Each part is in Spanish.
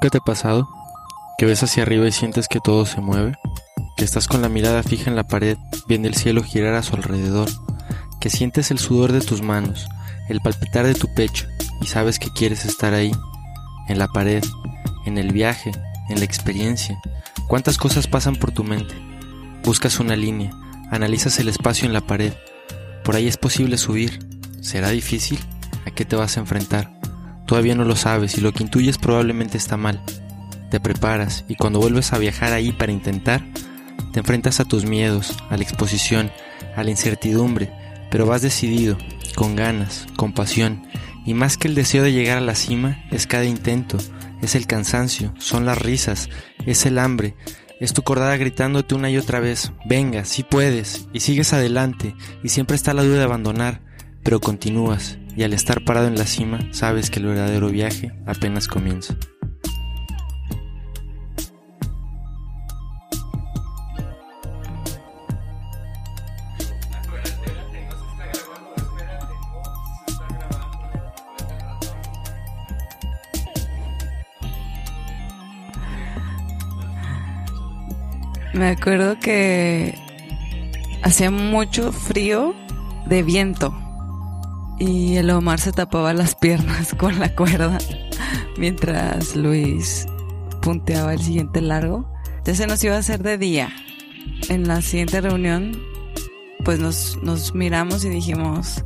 ¿Nunca te ha pasado que ves hacia arriba y sientes que todo se mueve? Que estás con la mirada fija en la pared, viendo el cielo girar a su alrededor, que sientes el sudor de tus manos, el palpitar de tu pecho y sabes que quieres estar ahí, en la pared, en el viaje, en la experiencia. ¿Cuántas cosas pasan por tu mente? Buscas una línea, analizas el espacio en la pared. Por ahí es posible subir. ¿Será difícil? ¿A qué te vas a enfrentar? Todavía no lo sabes y lo que intuyes probablemente está mal. Te preparas y cuando vuelves a viajar ahí para intentar, te enfrentas a tus miedos, a la exposición, a la incertidumbre, pero vas decidido, con ganas, con pasión, y más que el deseo de llegar a la cima, es cada intento, es el cansancio, son las risas, es el hambre, es tu cordada gritándote una y otra vez, venga, si puedes, y sigues adelante, y siempre está la duda de abandonar, pero continúas, y al estar parado en la cima sabes que el verdadero viaje apenas comienza. Me acuerdo que hacía mucho frío de viento y el Omar se tapaba las piernas con la cuerda mientras Luis punteaba el siguiente largo. Entonces se nos iba a hacer de día. En la siguiente reunión, pues nos, nos miramos y dijimos,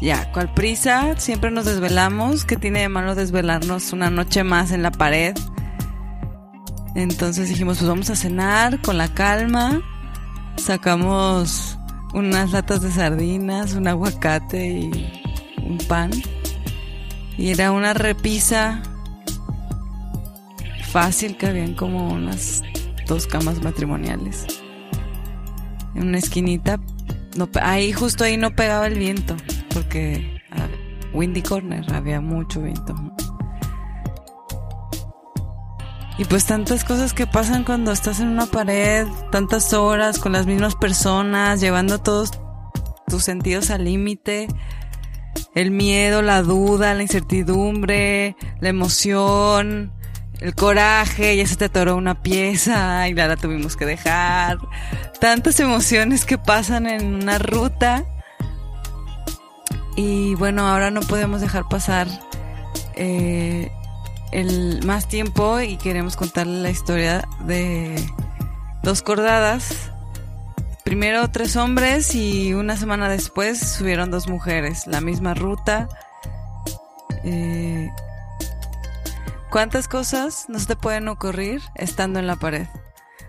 ya, ¿cuál prisa? Siempre nos desvelamos. ¿Qué tiene de malo desvelarnos una noche más en la pared? Entonces dijimos, pues vamos a cenar con la calma. Sacamos unas latas de sardinas, un aguacate y un pan. Y era una repisa fácil que habían como unas dos camas matrimoniales. En una esquinita, no, ahí justo ahí no pegaba el viento, porque ah, Windy Corner había mucho viento. Y pues tantas cosas que pasan cuando estás en una pared, tantas horas con las mismas personas, llevando todos tus sentidos al límite. El miedo, la duda, la incertidumbre, la emoción, el coraje, ya se te atoró una pieza y la, la tuvimos que dejar. Tantas emociones que pasan en una ruta. Y bueno, ahora no podemos dejar pasar eh, el más tiempo y queremos contarle la historia de dos cordadas. Primero tres hombres y una semana después subieron dos mujeres, la misma ruta. Eh, ¿Cuántas cosas no te pueden ocurrir estando en la pared?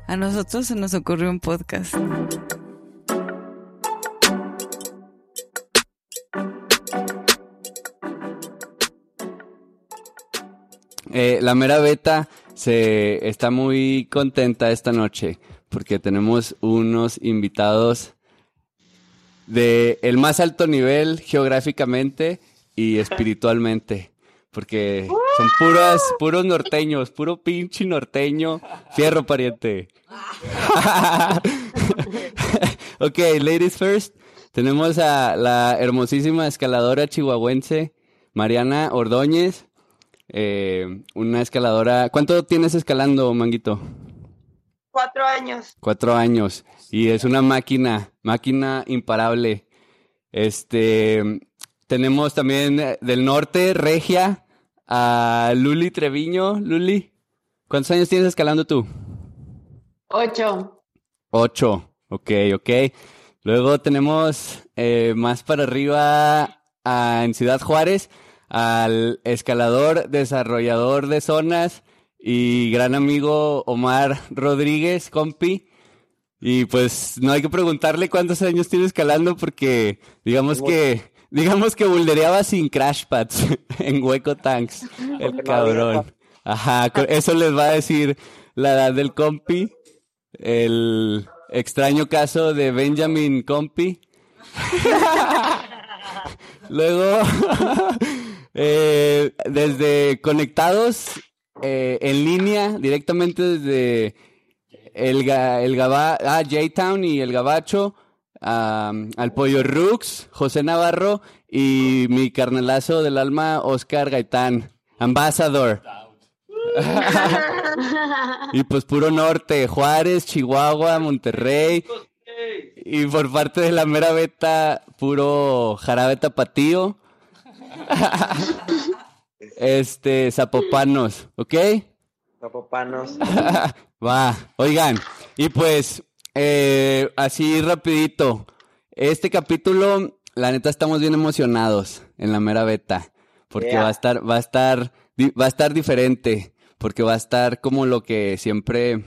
A nosotros se nos ocurrió un podcast. Eh, la mera beta se está muy contenta esta noche porque tenemos unos invitados de el más alto nivel geográficamente y espiritualmente. Porque son puras, puros norteños, puro pinche norteño, fierro pariente. ok, ladies first. Tenemos a la hermosísima escaladora chihuahuense, Mariana Ordóñez. Eh, una escaladora. ¿Cuánto tienes escalando, Manguito? Cuatro años. Cuatro años. Y es una máquina, máquina imparable. Este, tenemos también eh, del norte, Regia, a Luli Treviño. Luli, ¿cuántos años tienes escalando tú? Ocho. Ocho, ok, ok. Luego tenemos eh, más para arriba a, en Ciudad Juárez al escalador, desarrollador de zonas y gran amigo Omar Rodríguez, compi. Y pues no hay que preguntarle cuántos años tiene escalando porque digamos que digamos que buldereaba sin crash pads en hueco tanks. El cabrón. Ajá, eso les va a decir la edad del compi. El extraño caso de Benjamin Compi. Luego, eh, desde conectados eh, en línea, directamente desde el, el Gaba, ah, J-Town y el Gabacho, al Pollo Rux, José Navarro y mi carnelazo del alma, Oscar Gaitán, Ambassador. y pues puro norte, Juárez, Chihuahua, Monterrey. Y por parte de la mera beta, puro jarabe tapatío. Este, zapopanos, ¿ok? Zapopanos. Va, oigan, y pues, eh, así rapidito, este capítulo, la neta estamos bien emocionados en la mera beta, porque va a estar, va a estar, va a estar diferente, porque va a estar como lo que siempre,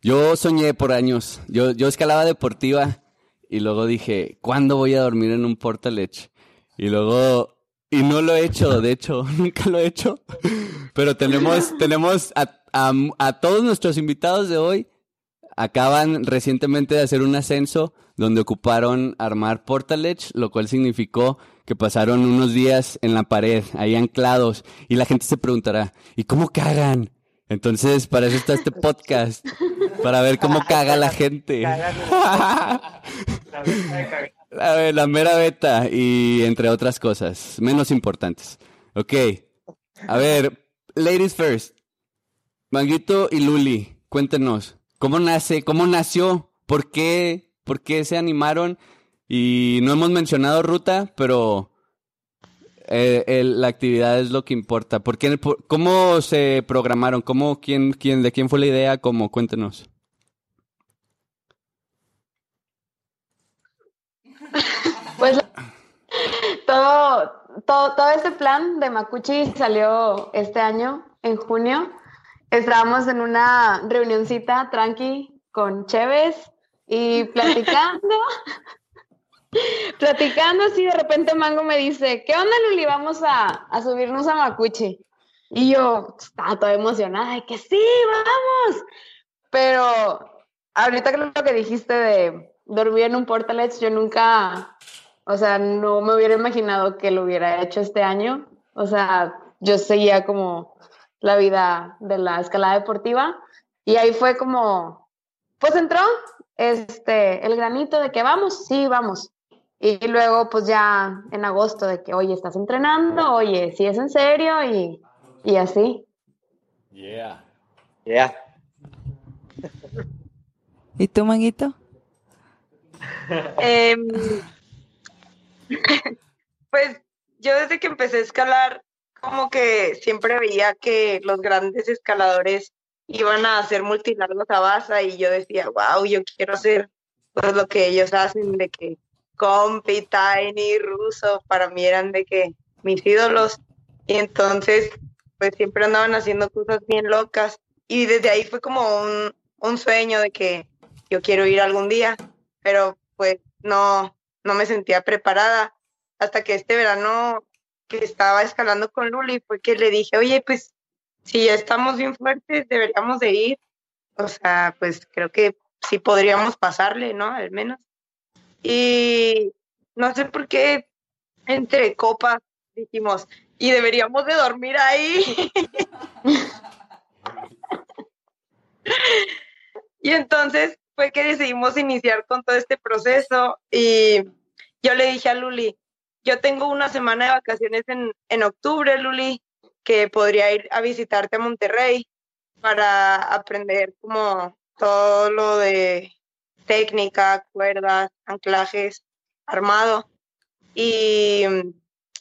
yo soñé por años, yo, yo escalaba deportiva y luego dije, ¿cuándo voy a dormir en un portaledge? Y luego y no lo he hecho, de hecho, nunca lo he hecho. Pero tenemos, tenemos a, a, todos nuestros invitados de hoy. Acaban recientemente de hacer un ascenso donde ocuparon armar Portaledge, lo cual significó que pasaron unos días en la pared, ahí anclados. Y la gente se preguntará, ¿y cómo cagan? Entonces, para eso está este podcast, para ver cómo caga la gente. La, la, mera beta y entre otras cosas, menos importantes. Ok, a ver, ladies first. Manguito y Luli, cuéntenos, ¿cómo nace, cómo nació, por qué, por qué se animaron? Y no hemos mencionado ruta, pero eh, la actividad es lo que importa. ¿Por qué, ¿Cómo se programaron? ¿Cómo, quién, quién, ¿De quién fue la idea? ¿Cómo? Cuéntenos. Pues todo, todo, todo este plan de Macuchi salió este año, en junio. Estábamos en una reunioncita tranqui con Chévez y platicando. platicando así, de repente Mango me dice, ¿qué onda Luli? Vamos a, a subirnos a Macuchi. Y yo estaba toda emocionada de que sí, vamos. Pero ahorita creo que dijiste de dormir en un portalet, yo nunca o sea, no me hubiera imaginado que lo hubiera hecho este año. O sea, yo seguía como la vida de la escalada deportiva y ahí fue como, pues entró este, el granito de que vamos, sí, vamos. Y luego, pues ya en agosto, de que, oye, estás entrenando, oye, sí es en serio y, y así. Yeah. Yeah. ¿Y tú, Manguito? eh, pues yo desde que empecé a escalar, como que siempre veía que los grandes escaladores iban a hacer multilargos a basa y yo decía, wow, yo quiero hacer pues lo que ellos hacen, de que Compi, Tiny, Russo, para mí eran de que mis ídolos. Y entonces, pues siempre andaban haciendo cosas bien locas. Y desde ahí fue como un, un sueño de que yo quiero ir algún día, pero pues no, no me sentía preparada hasta que este verano que estaba escalando con Luli fue que le dije, oye, pues si ya estamos bien fuertes, deberíamos de ir. O sea, pues creo que sí podríamos pasarle, ¿no? Al menos. Y no sé por qué entre copas dijimos, y deberíamos de dormir ahí. y entonces que decidimos iniciar con todo este proceso y yo le dije a Luli, yo tengo una semana de vacaciones en, en octubre, Luli, que podría ir a visitarte a Monterrey para aprender como todo lo de técnica, cuerdas, anclajes, armado. Y,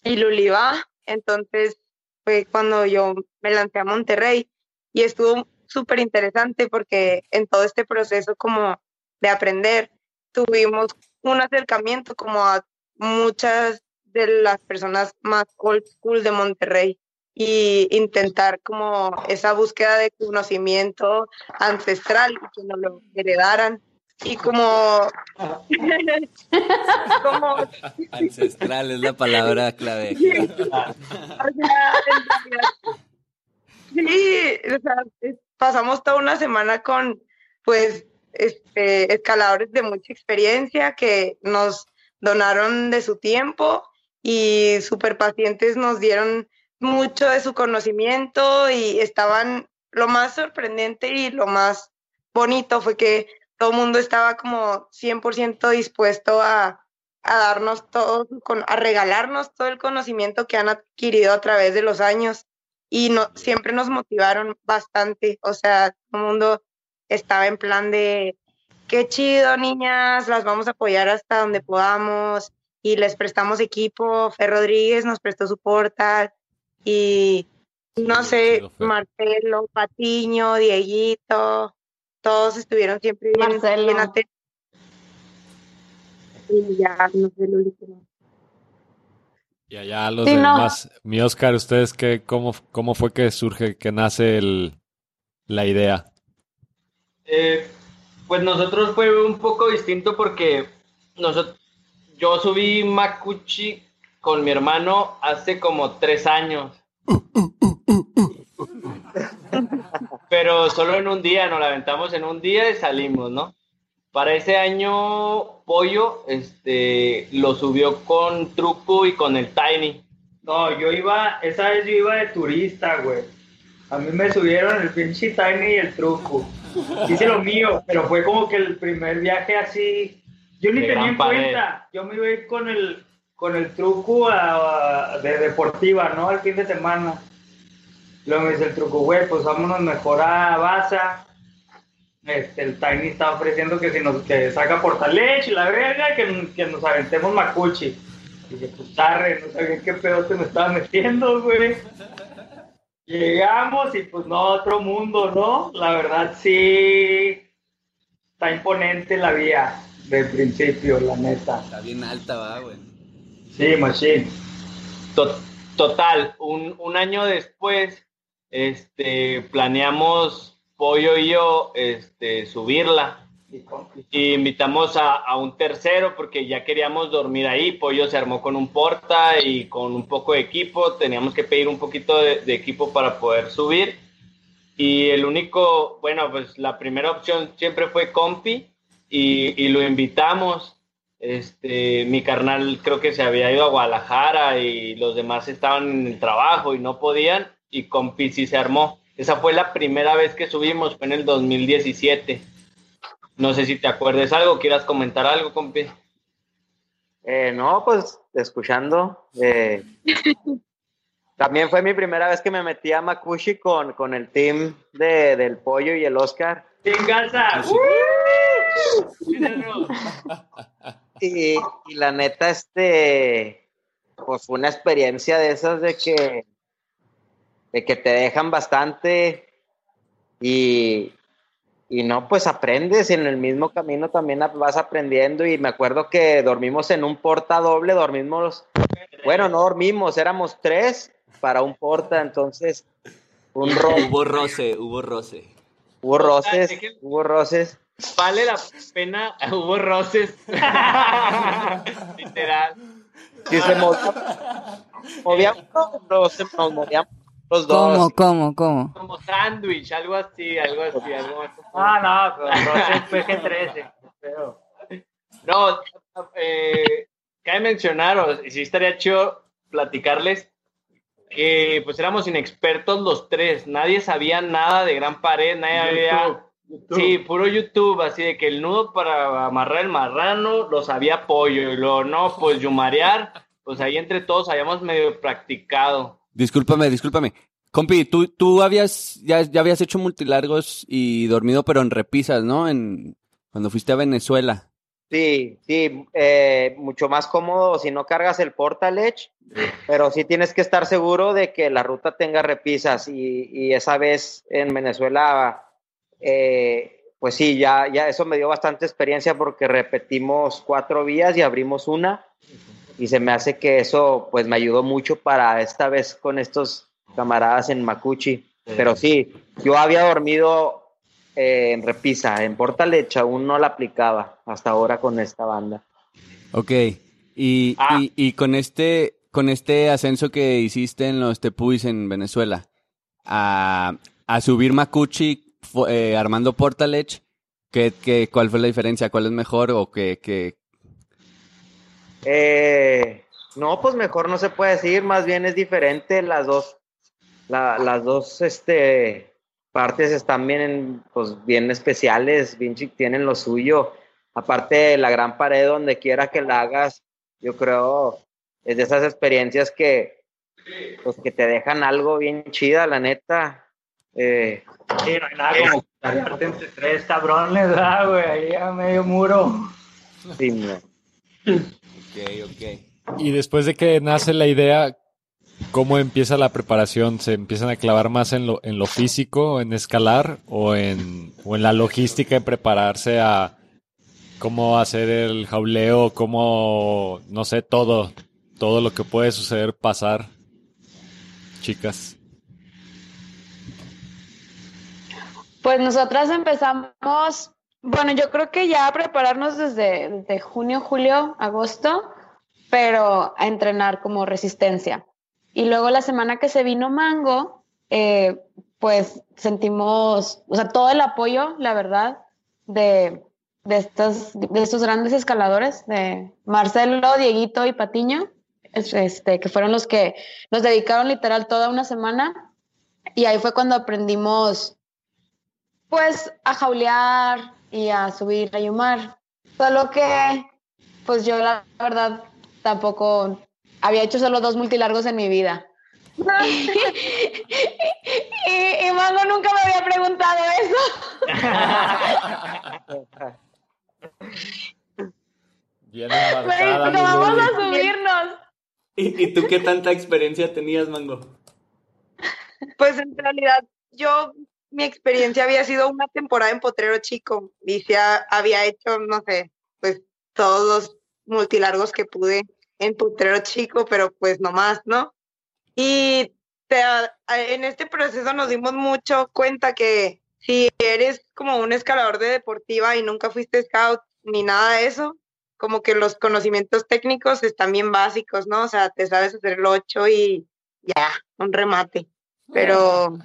y Luli va, entonces fue cuando yo me lancé a Monterrey y estuvo súper interesante porque en todo este proceso como de aprender tuvimos un acercamiento como a muchas de las personas más old school de Monterrey y intentar como esa búsqueda de conocimiento ancestral y que nos lo heredaran y como, como Ancestral es la palabra clave. Sí, o sea, es- pasamos toda una semana con, pues, este, escaladores de mucha experiencia que nos donaron de su tiempo y súper pacientes nos dieron mucho de su conocimiento y estaban, lo más sorprendente y lo más bonito fue que todo el mundo estaba como 100% dispuesto a, darnos todo, a regalarnos todo el conocimiento que han adquirido a través de los años y no, siempre nos motivaron bastante. O sea, todo el mundo estaba en plan de, qué chido, niñas, las vamos a apoyar hasta donde podamos y les prestamos equipo. Fer Rodríguez nos prestó su portal y no sé. Marcelo, Patiño, Dieguito, todos estuvieron siempre bien, Marcelo. bien atentos. Y ya, no sé lo último. Y allá los Sí, no. demás. Mi Oscar, ¿ustedes qué, cómo, cómo fue que surge, que nace el, la idea? Eh, pues nosotros fue un poco distinto porque nosotros, yo subí Makuchi con mi hermano hace como tres años. Pero solo en un día, nos la aventamos en un día y salimos, ¿no? Para ese año, Pollo este, lo subió con Truco y con el Tiny. No, yo iba, esa vez yo iba de turista, güey. A mí me subieron el pinche Tiny y el truco. Hice lo mío, pero fue como que el primer viaje así. Yo ni De tenía en cuenta. Yo me iba a ir con el, con el truco a- a- de deportiva, ¿no? Al fin de semana. Luego me dice el truco, güey, pues vámonos mejor a Baza. Este, el Tiny está ofreciendo que si nos que saca portalech y la verga, que, que nos aventemos macuchi. Y dije, pues arre, no sabía qué pedo te me estaba metiendo, güey. Llegamos y pues no, otro mundo, ¿no? La verdad sí está imponente la vía de principio, la neta. Está bien alta, va, güey. Sí, machine. To- Total, un, un año después, este, planeamos Pollo y yo este, subirla. Y invitamos a, a un tercero porque ya queríamos dormir ahí. Pollo se armó con un porta y con un poco de equipo. Teníamos que pedir un poquito de, de equipo para poder subir. Y el único, bueno, pues la primera opción siempre fue Compi y, y lo invitamos. Este, mi carnal creo que se había ido a Guadalajara y los demás estaban en el trabajo y no podían. Y Compi sí se armó. Esa fue la primera vez que subimos, fue en el 2017. No sé si te acuerdes algo, quieras comentar algo, compi. Eh, no, pues escuchando. eh, también fue mi primera vez que me metí a Makushi con, con el team de, del Pollo y el Oscar. ¡Sin casa! Y, y la neta, este, pues fue una experiencia de esas de que, de que te dejan bastante y, y no, pues aprendes en el mismo camino también vas aprendiendo y me acuerdo que dormimos en un porta doble, dormimos, bueno, no dormimos, éramos tres para un porta, entonces un ro Hubo roce, hubo roce. hubo roces, hubo roces. Vale la pena, hubo roces. Literal. Si se movía, movía uno, pero se nos movíamos los dos. ¿Cómo, cómo, cómo? Como sándwich, algo así, algo así, algo así. Ah, no, Roses PG-13. Pero, No, eh, cabe mencionar, o y sí estaría chido platicarles que pues éramos inexpertos los tres, nadie sabía nada de Gran Pared, nadie había... Sí, puro YouTube, así de que el nudo para amarrar el marrano lo sabía pollo y luego no, pues yumarear, pues ahí entre todos habíamos medio practicado. Discúlpame, discúlpame. Compi, tú, tú habías, ya, ya habías hecho multilargos y dormido, pero en repisas, ¿no? En, cuando fuiste a Venezuela. Sí, sí, eh, mucho más cómodo si no cargas el portalech, pero sí tienes que estar seguro de que la ruta tenga repisas y, y esa vez en Venezuela, eh, pues sí, ya, ya eso me dio bastante experiencia porque repetimos cuatro vías y abrimos una y se me hace que eso pues me ayudó mucho para esta vez con estos camaradas en Macuchi, pero sí, yo había dormido eh, en repisa, en Portalech aún no la aplicaba hasta ahora con esta banda. Ok. Y, Ah. y, y con este con este ascenso que hiciste en los Tepuis en Venezuela, a, a subir Macuchi eh, Armando Portalech, ¿qué, qué, ¿cuál fue la diferencia? ¿Cuál es mejor? ¿O qué, qué? Eh, no, pues mejor no se puede decir, más bien es diferente. Las dos, la- las dos este, partes están bien, pues, bien especiales, bien tienen lo suyo. Aparte de la gran pared, donde quiera que la hagas, yo creo es de esas experiencias que, pues, que te dejan algo bien chida, la neta. Eh, Sí, no hay nada como cargarte entre tres cabrones, ¿verdad, güey? Ahí a medio muro. sí, no. Ok, ok. Y después de que nace la idea, ¿cómo empieza la preparación? ¿Se empiezan a clavar más en lo, en lo físico, en escalar, o en, o en la logística, en prepararse a cómo hacer el jauleo, cómo, no sé, todo, todo lo que puede suceder, pasar, chicas? Pues nosotras empezamos, bueno, yo creo que ya prepararnos desde, junio, julio, agosto, pero a entrenar como resistencia. Y luego la semana que se vino Mango, eh, pues sentimos, o sea, todo el apoyo, la verdad, de, de, estos, de estos grandes escaladores, de Marcelo, Dieguito y Patiño, es- este, que fueron los que nos dedicaron literal toda una semana. Y ahí fue cuando aprendimos pues a jaulear y a subir a Yumar. Solo que, pues yo la verdad tampoco había hecho solo dos multilargos en mi vida. y, y Mango nunca me había preguntado eso. Bien Pero vamos a subirnos. ¿Y, ¿Y tú qué tanta experiencia tenías, Mango? Pues en realidad yo, mi experiencia había sido una temporada en Potrero Chico y ha- había hecho, no sé, pues todos los multilargos que pude en Potrero Chico, pero pues no más, ¿no? Y en este proceso nos dimos mucho cuenta que si eres como un escalador de deportiva y nunca fuiste scout ni nada de eso, como que los conocimientos técnicos están bien básicos, ¿no? O sea, te sabes hacer el 8 y ya, un remate. Pero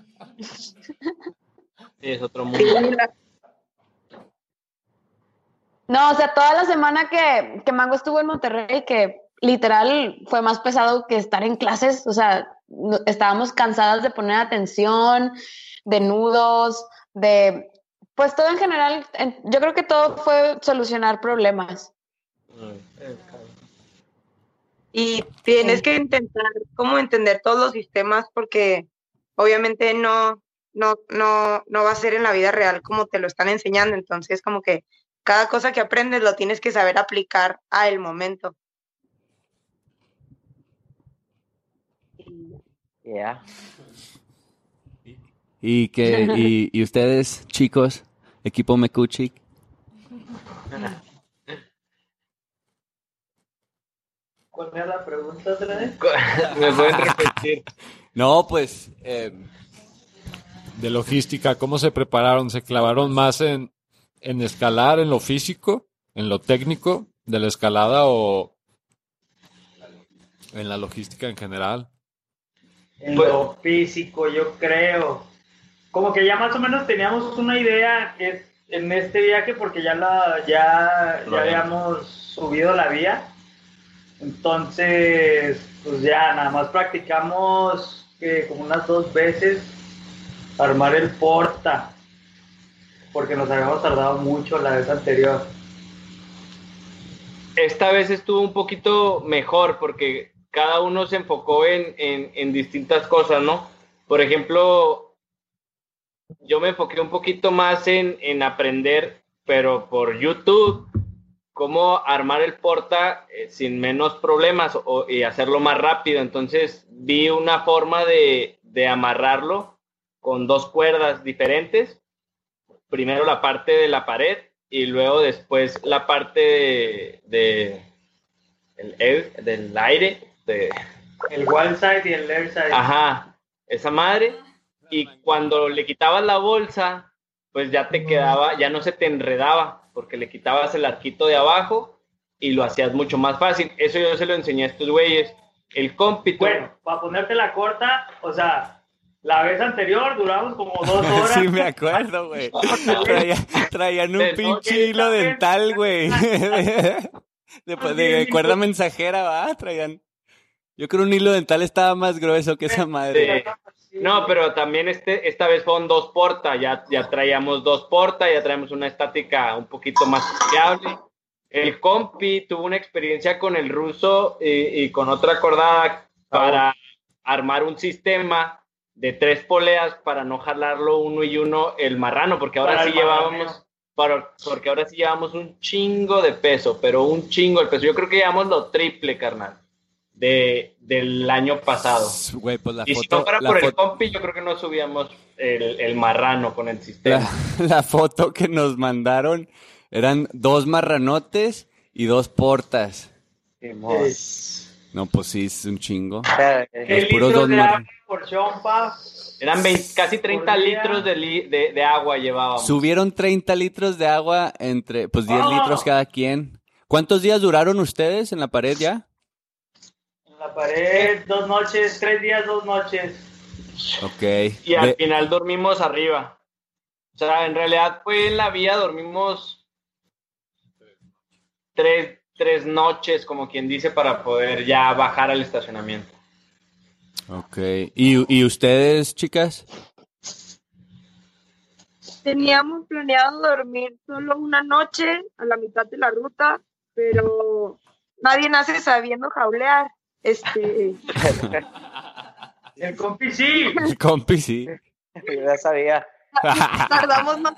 Sí, es otro mundo. No, o sea, toda la semana que, que Mango estuvo en Monterrey, que literal fue más pesado que estar en clases, o sea, no- estábamos cansadas de poner atención, de nudos, de, pues todo en general, en- yo creo que todo fue solucionar problemas. y tienes que intentar como entender todos los sistemas porque obviamente no, no, no, no va a ser en la vida real como te lo están enseñando. Entonces, como que cada cosa que aprendes lo tienes que saber aplicar a el momento. Yeah. ¿Y, que, y, y ustedes, chicos, equipo Mecuchi? ¿Cuál era la pregunta otra vez? ¿Me pueden repetir? No, pues, eh, de logística, ¿cómo se prepararon? ¿Se clavaron más en, en escalar, en lo físico, en lo técnico de la escalada o en la logística en general? En Pues- lo físico, yo creo. Como que ya más o menos teníamos una idea en este viaje porque ya la ya, ya habíamos subido la vía. Entonces, pues ya nada más practicamos que como unas dos veces armar el porta. Porque nos habíamos tardado mucho la vez anterior. Esta vez estuvo un poquito mejor porque cada uno se enfocó en, en, distintas cosas, ¿no? Por ejemplo, yo me enfoqué un poquito más en, en aprender, pero por YouTube, cómo armar el porta eh, sin menos problemas y hacerlo más rápido. Entonces vi una forma de, de amarrarlo con dos cuerdas diferentes. Primero la parte de la pared y luego después la parte de, de- el air- del aire, de, El one side y el left side. Ajá, esa madre. Y cuando le quitabas la bolsa, pues ya te quedaba, ya no se te enredaba, porque le quitabas el arquito de abajo y lo hacías mucho más fácil. Eso yo se lo enseñé a estos güeyes. El cómpito. Bueno, para ponerte la corta, o sea, la vez anterior duramos como dos horas. Sí, me acuerdo, güey. Traía- traían un De- pinche hilo dental, güey. Después de cuerda mensajera, va, traían. Yo creo un hilo dental estaba más grueso que esa madre. Sí. No, pero también este, esta vez fueron dos porta, ya, ya traíamos dos porta, ya traemos una estática un poquito más fiable. El compi tuvo una experiencia con el ruso y, y con otra cordada para armar un sistema de tres poleas para no jalarlo uno y uno el marrano, porque ahora Para sí llevábamos, para- porque ahora sí llevamos un chingo de peso, pero un chingo de peso. Yo creo que llevamos lo triple, carnal, de, del año pasado. Güey, pues la Y si no fuera por el compi, yo creo que no subíamos el, el marrano con el sistema. la- la foto que nos mandaron eran dos marranotes y dos portas. No, pues sí, es un chingo. ¿Qué Los puros litros dos de mar- agua por chompa? Eran 20 casi 30 Por día. litros de, li- de, de agua llevábamos. Subieron 30 litros de agua entre, pues 10 ¡Oh! litros cada quien. ¿Cuántos días duraron ustedes en la pared ya? En la pared, dos noches, tres días, dos noches. Ok. y al De- final dormimos arriba. O sea, en realidad fue en la vía, dormimos tres, tres noches, como quien dice, para poder ya bajar al estacionamiento. ok. ¿Y, ¿Y ustedes, chicas? Teníamos planeado dormir solo una noche a la mitad de la ruta, pero nadie nace sabiendo jaulear. Este, El compi sí. El compi, sí. yo ya sabía. tardamos más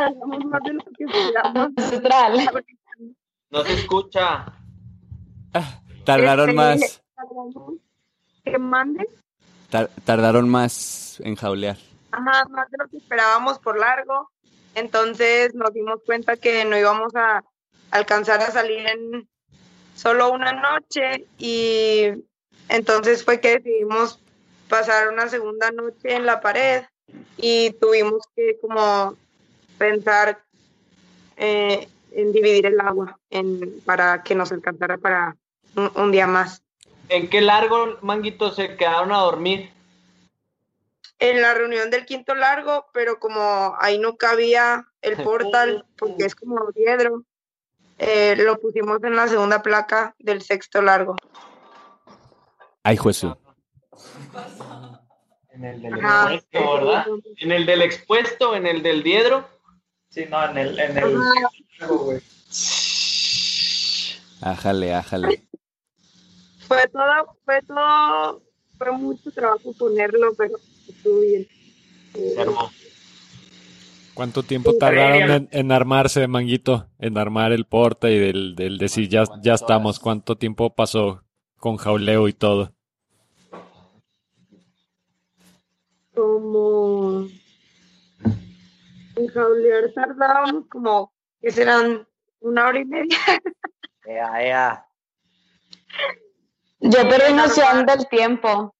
Tardamos más de lo que esperábamos. Neutral. No se escucha. Tardaron Este, más. Que mande. tar- tardaron más en jaulear. Ajá, más de lo que esperábamos por largo. Entonces nos dimos cuenta que no íbamos a alcanzar a salir en solo una noche y entonces fue que decidimos pasar una segunda noche en la pared y tuvimos que como pensar eh, en dividir el agua en, para que nos alcanzara para un, un día más. ¿En qué largo, manguito, se quedaron a dormir? en la reunión del quinto largo, pero como ahí no cabía el portal, porque es como diedro, eh, lo pusimos en la segunda placa del sexto largo. Ay, Jesús. En el del Ajá. expuesto, ¿verdad? ¿En el del expuesto, en el del diedro? Sí, no, en el, en el. Ájale, ájale. Fue todo, fue todo, fue mucho trabajo ponerlo, pero estuvo bien. Se armó. ¿Cuánto tiempo tardaron en, en armarse, Manguito? En armar el porta y del, del decir ya, ya estamos. ¿Cuánto tiempo pasó con jauleo y todo? como en jaulear tardábamos como que serán una hora y media. Ya, ya. Yo perdí noción del tiempo.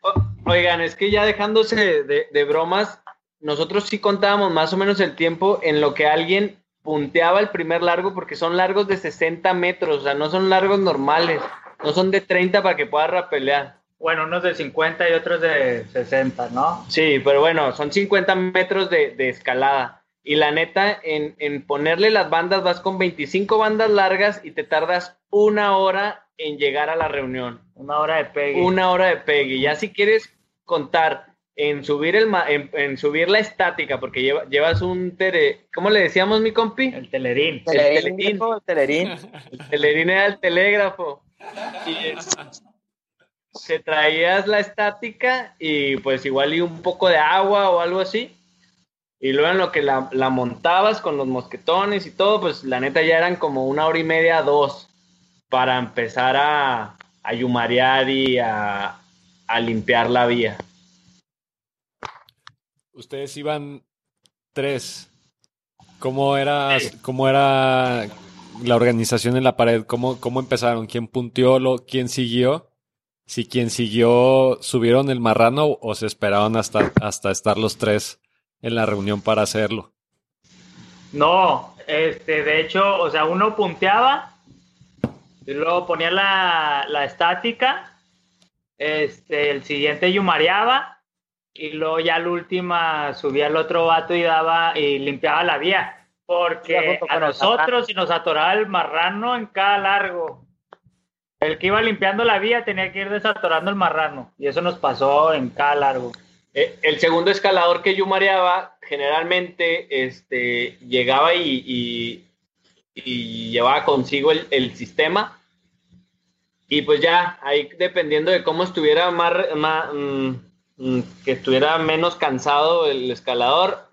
O- Oigan, es que ya dejándose de, de bromas, nosotros sí contábamos más o menos el tiempo en lo que alguien punteaba el primer largo, porque son largos de 60 metros, o sea, no son largos normales, no son de 30 para que puedas rapelear. Bueno, unos de 50 y otros de 60, ¿no? Sí, pero bueno, son 50 metros de, de escalada. Y la neta, en, en ponerle las bandas vas con 25 bandas largas y te tardas una hora en llegar a la reunión. Una hora de pegue. Una hora de pegue. Ya si quieres contar en subir el ma- en, en subir la estática, porque lleva- llevas un tere, ¿cómo le decíamos mi compi? El telerín. El Telerín, telerín. viejo, el telerín. El telerín era el telégrafo. Y es- se traías la estática y pues igual y un poco de agua o algo así. Y luego en lo que la, la montabas con los mosquetones y todo, pues la neta ya eran como una hora y media, dos, para empezar a, a yumarear y a, a limpiar la vía. Ustedes iban tres. ¿Cómo era, cómo era la organización en la pared? ¿Cómo, cómo empezaron? ¿Quién punteó? Lo, ¿Quién siguió? Si quien siguió subieron el marrano o se esperaron hasta, hasta estar los tres en la reunión para hacerlo. No, este, de hecho, o sea, uno punteaba y luego ponía la, la estática, este, el siguiente yumareaba y luego ya la última subía el otro vato y daba y limpiaba la vía. Porque a nosotros si nos atoraba el marrano en cada largo. El que iba limpiando la vía tenía que ir desatorando el marrano. Y eso nos pasó en cada largo. Eh, el segundo escalador que yo mareaba, generalmente este, llegaba y, y, llevaba consigo el, el, sistema. Y pues ya, ahí dependiendo de cómo estuviera más, más mm, mm, que estuviera menos cansado el escalador,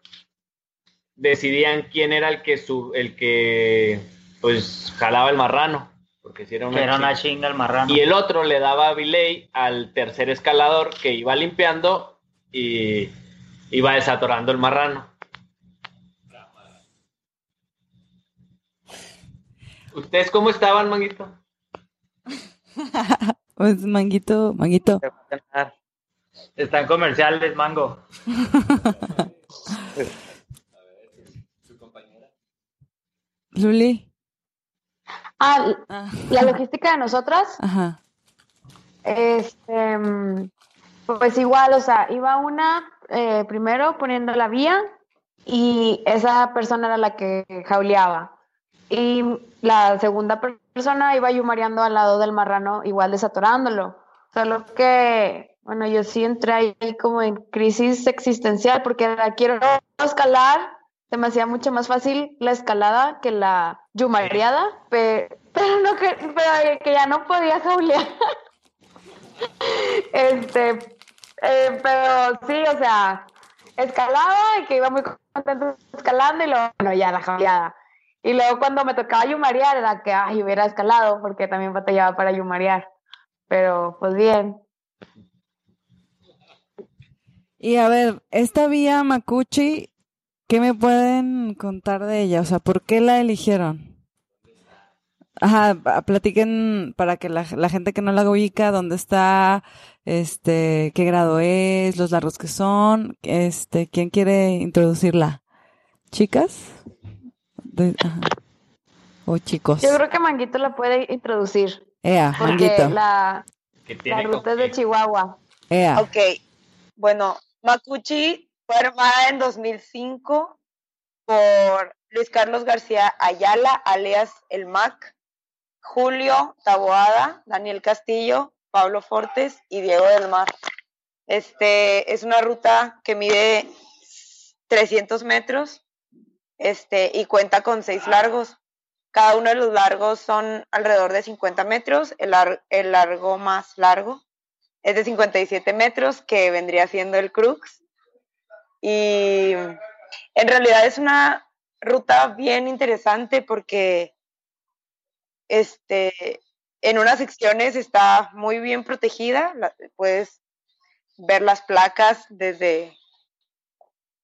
decidían quién era el que su, el que pues jalaba el marrano. Porque si era una, chinga. el marrano. Y el otro le daba bilay al tercer escalador que iba limpiando y iba desatorando el marrano. ¿Ustedes cómo estaban, Manguito? pues Manguito, Manguito. Están comerciales, Mango. Luli. Ah, ah, la logística de nosotras. Ajá. Este, pues igual, o sea, iba una eh, primero poniendo la vía y esa persona era la que jauleaba. Y la segunda persona iba yumareando al lado del marrano, igual desatorándolo. Solo que, bueno, yo sí entré ahí como en crisis existencial porque la quiero escalar se me hacía mucho más fácil la escalada que la yumareada, pero, no que, pero que ya no podía jaulear. este, eh, pero sí, o sea, escalaba y que iba muy contento escalando y luego, bueno, ya la jauleada. Y luego cuando me tocaba yumarear era que, ay, hubiera escalado porque también batallaba para yumarear. Pero, pues bien. Y a ver, esta vía Macuchi ¿Qué me pueden contar de ella? O sea, ¿por qué la eligieron? Ajá, platiquen para que la, gente que no la ubica, dónde está, este, qué grado es, los largos que son, este, ¿quién quiere introducirla? ¿Chicas? ¿O chicos? Yo creo que Manguito la puede introducir. Ea, Manguito. La, la ruta es de Chihuahua. Ea. Ok, bueno, Macuchi fue armada en 2005 por Luis Carlos García Ayala, alias El Mac, Julio Taboada, Daniel Castillo, Pablo Fortes y Diego del Mar. Este es una ruta que mide 300 metros este, y cuenta con seis largos. Cada uno de los largos son alrededor de 50 metros. El, el largo más largo es de 57 metros, que vendría siendo el Crux. Y en realidad es una ruta bien interesante porque este, en unas secciones está muy bien protegida, puedes ver las placas desde,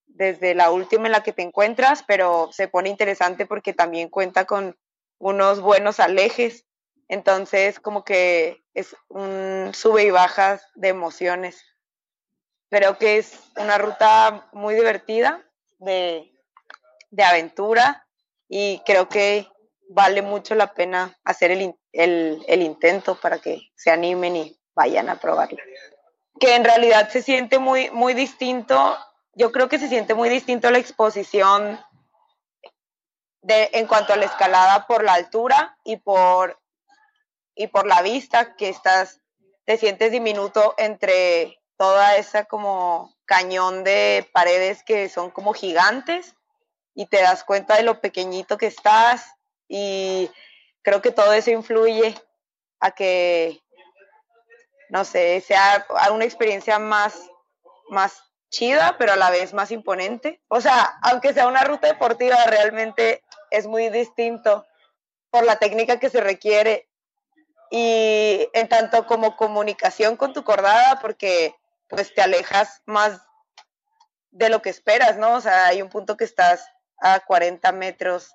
desde la última en la que te encuentras, pero se pone interesante porque también cuenta con unos buenos alejes, entonces como que es un sube y bajas de emociones. Creo que es una ruta muy divertida de, aventura y creo que vale mucho la pena hacer el, el, intento para que se animen y vayan a probarlo. Que en realidad se siente muy, muy distinto, yo creo que se siente muy distinto la exposición de, en cuanto a la escalada por la altura y por, y por la vista, que estás, te sientes diminuto entre toda esa como cañón de paredes que son como gigantes y te das cuenta de lo pequeñito que estás y creo que todo eso influye a que, no sé, sea una experiencia más, más chida, pero a la vez más imponente. O sea, aunque sea una ruta deportiva, realmente es muy distinto por la técnica que se requiere y en tanto como comunicación con tu cordada, porque pues te alejas más de lo que esperas, ¿no? O sea, hay un punto que estás a 40 metros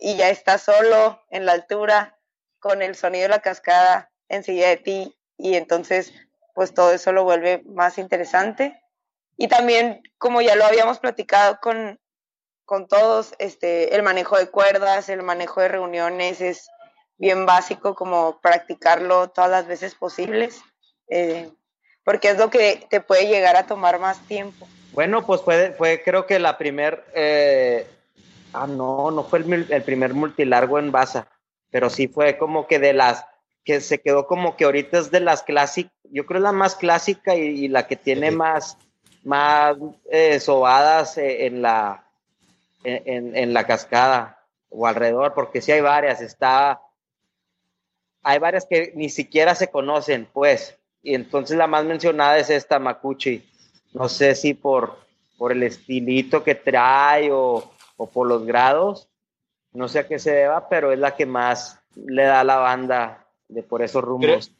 y ya estás solo en la altura con el sonido de la cascada enseguida de ti y entonces pues todo eso lo vuelve más interesante. Y también, como ya lo habíamos platicado con, con todos, este, el manejo de cuerdas, el manejo de reuniones es bien básico como practicarlo todas las veces posibles, eh, porque es lo que te puede llegar a tomar más tiempo. Bueno, pues fue, fue creo que la primer, eh, ah, no, no fue el, el, primer multilargo en Baza, pero sí fue como que de las, que se quedó como que ahorita es de las clásicas, yo creo la más clásica y, y la que tiene más, más eh, sobadas eh, en la, en, en, la cascada o alrededor, porque sí hay varias, está, hay varias que ni siquiera se conocen, pues, y entonces la más mencionada es esta Makuchi, no sé si por, por el estilito que trae o, o por los grados, no sé a qué se deba, pero es la que más le da a la banda de por esos rumbos.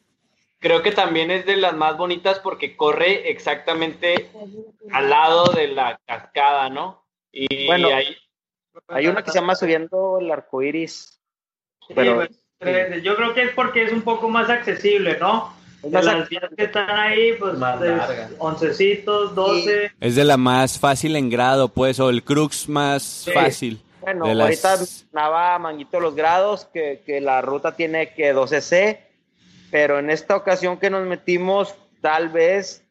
Creo, creo, que también es de las más bonitas porque corre exactamente al lado de la cascada, ¿no? Y bueno, hay, hay una que se llama Subiendo el Arco Iris. Pero, sí, pues, yo creo que es porque es un poco más accesible, ¿no? De las que están ahí, pues más oncecitos, doce. Sí. Es de la más fácil en grado, pues, o el crux más sí. fácil. Bueno, ahorita las... nava Manguito los grados, que, que, la ruta tiene que 12C, pero en esta ocasión que nos metimos, tal vez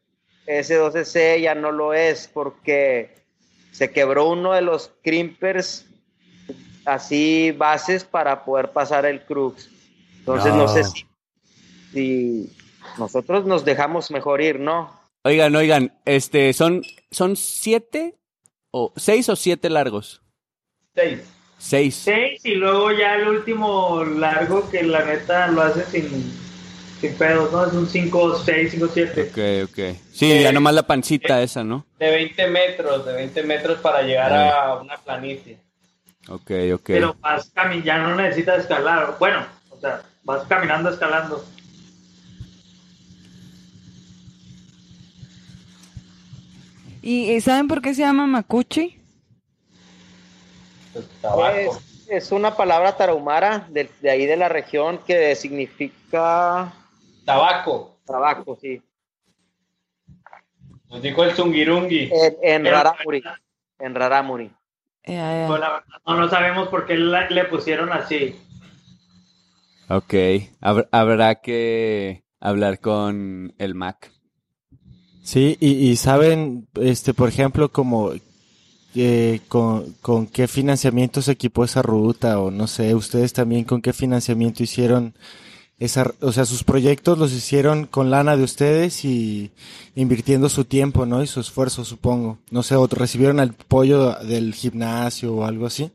ese 12C ya no lo es, porque se quebró uno de los crimpers así bases para poder pasar el crux. Entonces no, no sé si, si, nosotros nos dejamos mejor ir, ¿no? Oigan, oigan, este, son, son siete o seis o siete largos. Seis. Seis. Seis y luego ya el último largo que la neta lo hace sin, sin pedos, ¿no? Es un 5, 6, 5, 7. Ok, ok. Sí, eh, ya nomás la pancita eh, esa, ¿no? De 20 metros, de 20 metros para llegar a una planicie. Ok, ok. Pero vas caminando, ya no necesitas escalar. Bueno, o sea, vas caminando, escalando. ¿Y saben por qué se llama Macuchi? Es, es, una palabra tarahumara de, de, ahí de la región que significa tabaco. Tabaco, sí. Nos dijo el zungirungi. En, en Raramuri. En Raramuri. Yeah, yeah. No, no sabemos por qué le, le pusieron así. Ok, Hab habrá que hablar con el Mac. Sí, y, y saben, este, por ejemplo, como eh, con, con qué financiamiento se equipó esa ruta o no sé, ustedes también con qué financiamiento hicieron esa, o sea, sus proyectos los hicieron con lana de ustedes y invirtiendo su tiempo, ¿no? Y su esfuerzo, supongo. No sé, otro recibieron el apoyo del gimnasio o algo así.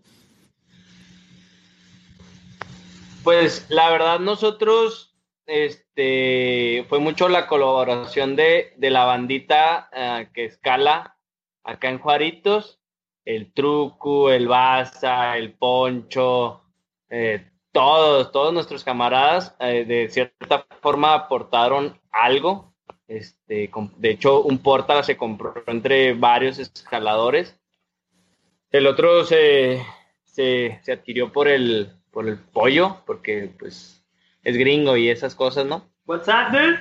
Pues la verdad nosotros, este, fue mucho la colaboración de, de la bandita uh, que escala acá en Juaritos, el Truco, el Baza, el Poncho, eh, todos, todos nuestros camaradas eh, de cierta forma aportaron algo. Este, de hecho, un portal se compró entre varios escaladores. El otro se, se, se adquirió por el, por el pollo, porque pues es gringo y esas cosas, ¿no? What's up, dude?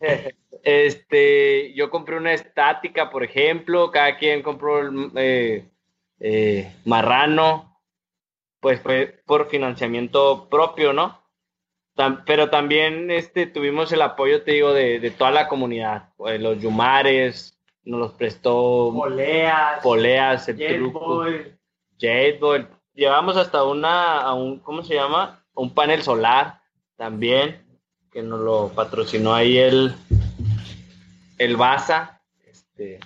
Este, yo compré una estática, por ejemplo, cada quien compró el eh, eh, marrano, pues fue por financiamiento propio, ¿no? Pero también este, tuvimos el apoyo, te digo, de, de toda la comunidad, pues, los Yumares, nos los prestó Poleas, Poleas el truco, Boy. Boy. Llevamos hasta una, a un, ¿cómo se llama? Un panel solar también, que nos lo patrocinó ahí el, el Baza. Este,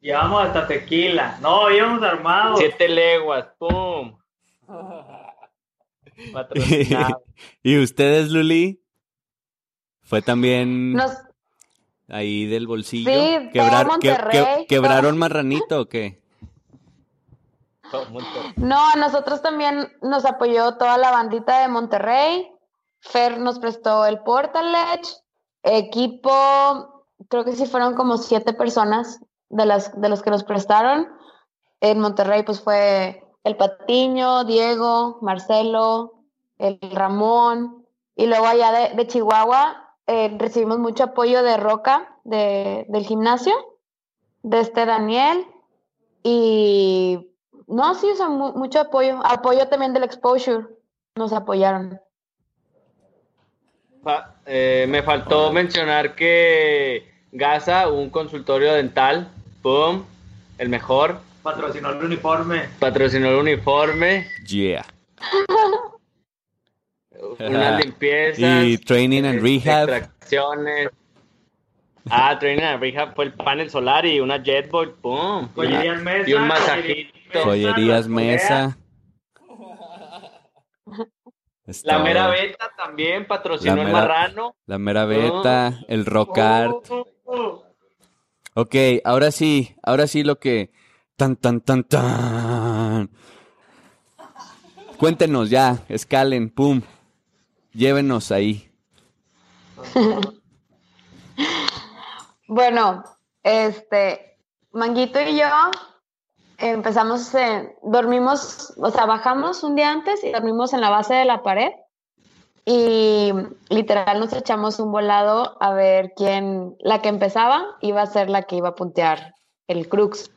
Llevamos hasta tequila. No, íbamos armados. siete leguas, ¡pum! Patrocinado. ¿Y ustedes, Luli? ¿Fue también Nos, ahí del bolsillo? Sí, ¿Quebrar- todo que- que- Monterrey, ¿Quebraron marranito o qué? No, a nosotros también nos apoyó toda la bandita de Monterrey. Fer nos prestó el Portal Edge. Equipo, creo que sí fueron como siete personas de las de los que nos prestaron. En Monterrey, pues fue el Patiño, Diego, Marcelo, el Ramón. Y luego allá de, de Chihuahua, eh, recibimos mucho apoyo de Roca, de, del gimnasio, de este Daniel, y no, sí, o sea, mu- mucho apoyo. Apoyo también del Exposure, nos apoyaron. Fa- eh, me faltó mencionar que Gaza, un consultorio dental, boom, el mejor, Patrocinó el uniforme. patrocinó el uniforme, Yeah. unas limpiezas, Y training and eh, rehab. extracciones. Ah, training and rehab fue el panel solar y una jetboard, boom. Joyerías mesa. Y un masajito. Joyerías mesa. La mera beta también patrocinó La el marrano. La mera beta, el rock art. Oh, oh, oh. Ok, ahora sí, ahora sí lo que... Tan, tan, tan, tan. Cuéntenos ya, escalen, pum. Llévenos ahí. Bueno, este, Manguito y yo empezamos, en- dormimos, o sea, bajamos un día antes y dormimos en la base de la pared y literal nos echamos un volado a ver quién, la que empezaba iba a ser la que iba a puntear el crux.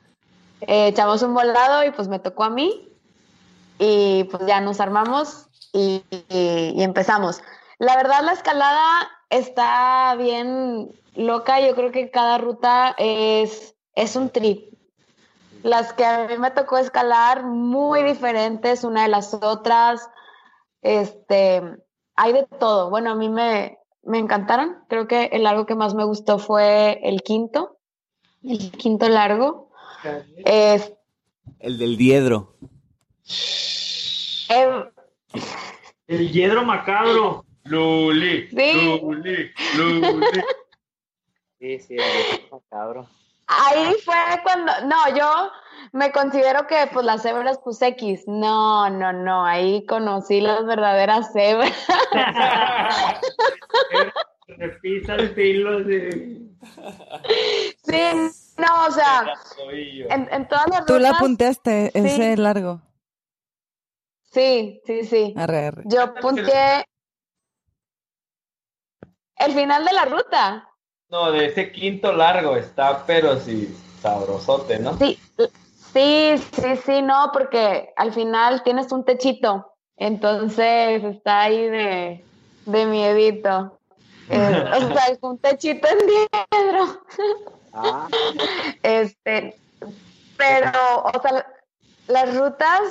Eh, echamos un volado y pues me tocó a mí y pues ya nos armamos y, y- y empezamos. La verdad la escalada está bien loca, yo creo que cada ruta es, es un trip. Las que a mí me tocó escalar muy diferentes una de las otras, este, hay de todo. Bueno, a mí me, me encantaron, creo que el largo que más me gustó fue el quinto, el quinto largo. Es- El del diedro. eh, El hiedro macabro. Luli, Sí. Luli, Luli. Sí, sí, es macabro. Ahí fue cuando, no, yo me considero que pues las cebras pues X, no, no, no, ahí conocí las verdaderas cebras. Repisa el filo de... Sí, no, o sea, en, en todas las Tú la punteaste, ese Sí. largo. Sí, sí, sí. Arre, arre. Yo punteé el final de la ruta. No, de ese quinto largo está, pero sí, sabrosote, ¿no? Sí, sí, sí, sí, no, porque al final tienes un techito, entonces está ahí de, de miedito. Eh, o sea, es un techito en diedro. Ah, Este, pero, o sea, las rutas,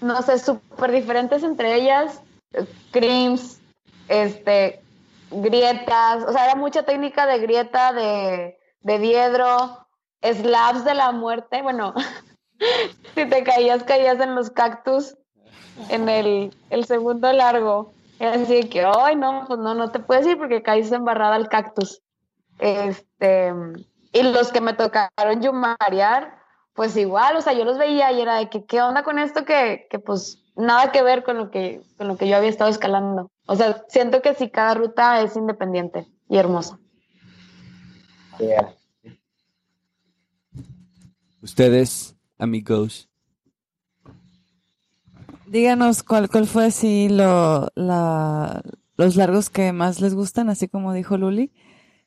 no sé, súper diferentes entre ellas, eh, creams, este, grietas, o sea, era mucha técnica de grieta, de, de diedro, slabs de la muerte, bueno, si te caías, caías en los cactus en el, el segundo largo. Así que, ay, no, pues no, no te puedes ir porque caíste embarrada al cactus. Este, y los que me tocaron yumarear, pues igual, o sea, yo los veía y era de que, ¿qué onda con esto? Que, que pues nada que ver con lo que, con lo que yo había estado escalando. O sea, siento que sí, cada ruta es independiente y hermosa. yeah. Ustedes, amigos. Díganos cuál, cuál fue así lo, la, los largos que más les gustan, así como dijo Luli,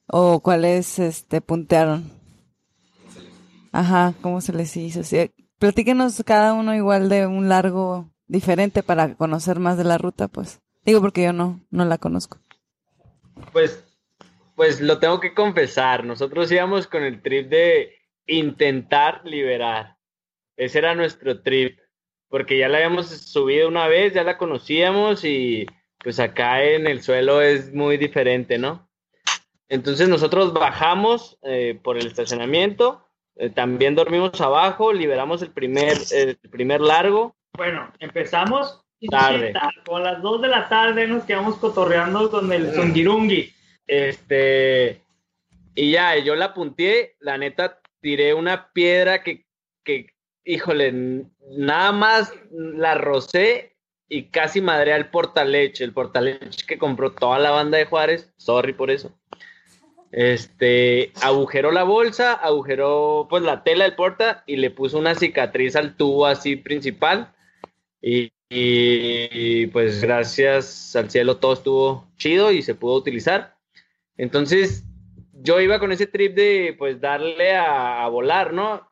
o cuáles este puntearon. Ajá, cómo se les hizo. Sí, platíquenos cada uno igual de un largo diferente para conocer más de la ruta, pues. Digo porque yo no, no la conozco. Pues, pues lo tengo que confesar, nosotros íbamos con el trip de intentar liberar. Ese era nuestro trip, porque ya la habíamos subido una vez, ya la conocíamos y pues acá en el suelo es muy diferente, ¿no? Entonces nosotros bajamos eh, por el estacionamiento, eh, también dormimos abajo, liberamos el primer, el primer largo. Bueno, empezamos Tarde. A las 2 de la tarde nos quedamos cotorreando con el Zungirungi. Este, y ya, yo la punteé, la neta, tiré una piedra que, que, híjole, nada más la rocé y casi madré al portaleche, el portaleche que compró toda la banda de Juárez, sorry por eso. Este, agujeró la bolsa, agujeró pues la tela del porta y le puso una cicatriz al tubo así principal. Y, pues gracias al cielo todo estuvo chido y se pudo utilizar. Entonces, yo iba con ese trip de pues darle a, a volar, ¿no?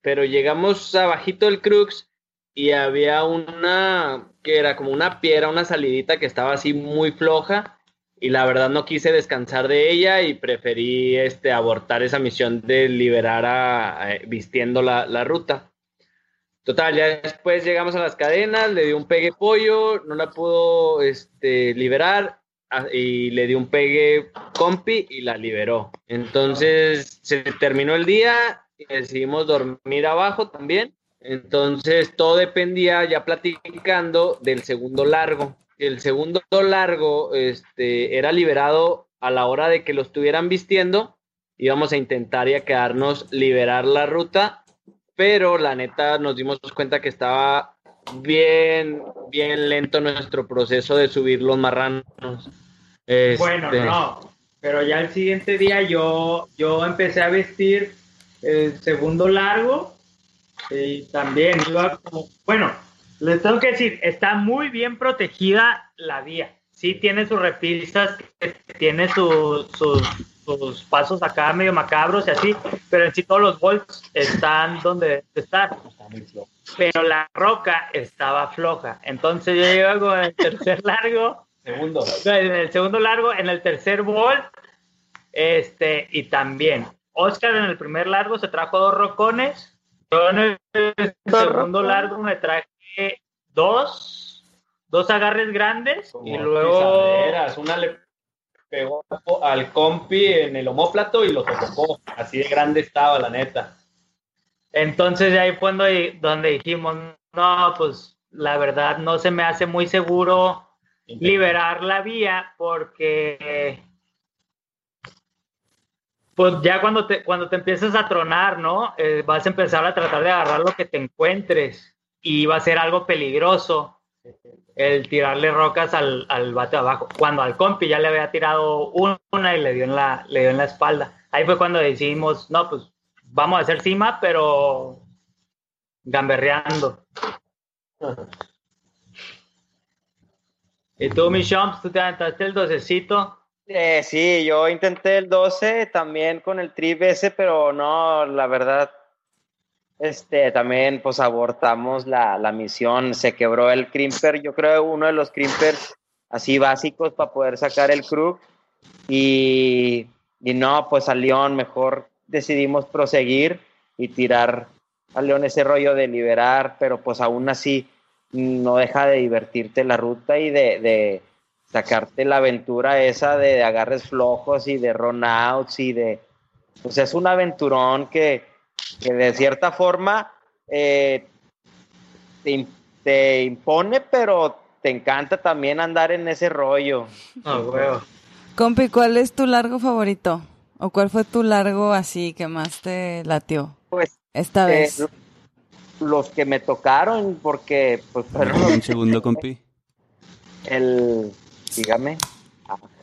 Pero llegamos abajito del Crux y había una que era como una piedra, una salidita que estaba así muy floja y la verdad no quise descansar de ella y preferí este abortar esa misión de liberar a, a- vistiendo la ruta. Total, ya después llegamos a las cadenas, le di un pegue pollo, no la pudo este, liberar y le di un pegue compi y la liberó. Entonces se terminó el día y decidimos dormir abajo también. Entonces todo dependía, ya platicando, del segundo largo. El segundo largo este, era liberado a la hora de que lo estuvieran vistiendo. Íbamos a intentar ya quedarnos, liberar la ruta pero la neta nos dimos cuenta que estaba bien, bien lento nuestro proceso de subir los marranos. Este, Bueno, no, pero ya el siguiente día yo, yo empecé a vestir el segundo largo y también iba como, bueno, les tengo que decir, está muy bien protegida la vía. Sí tiene sus repisas, tiene su- sus, sus pasos acá medio macabros y así, pero en sí todos los volts están donde estar. Pero la roca estaba floja. Entonces yo iba con el tercer largo Segundo. en el segundo largo, en el tercer bol, este, y también Oscar en el primer largo se trajo dos rocones, yo en el segundo largo me traje dos, dos agarres grandes, y luego, Una le pegó al compi en el homóplato y lo tocó. Así de grande estaba, la neta. entonces ahí fue donde, dijimos, no, pues la verdad no se me hace muy seguro liberar la vía porque pues ya cuando te, cuando te empiezas a tronar, ¿no? Eh, vas a empezar a tratar de agarrar lo que te encuentres y va a ser algo peligroso el tirarle rocas al, al bate abajo. Cuando al compi ya le había tirado una y le dio en la, le dio en la espalda. Ahí fue cuando decidimos, no, pues vamos a hacer cima, pero gamberreando. Y tú, mi tú te aventaste el docecito. Eh, sí, yo intenté el 12 también con el trip pero no, la verdad, este, también pues abortamos la, la misión, se quebró el crimper, yo creo uno de los crimpers así básicos para poder sacar el crew y, y no, pues a León mejor decidimos proseguir y tirar a León ese rollo de liberar, pero pues aún así no deja de divertirte la ruta y de, de sacarte la aventura esa de agarres flojos y de run outs y de pues es un aventurón que, que de cierta forma eh, te, te impone pero te encanta también andar en ese rollo Ah, huevo. Compi, ¿cuál es tu largo favorito? ¿O cuál fue tu largo así que más te latió pues esta eh, vez? los que me tocaron porque pues fueron los- Un segundo, compi. el dígame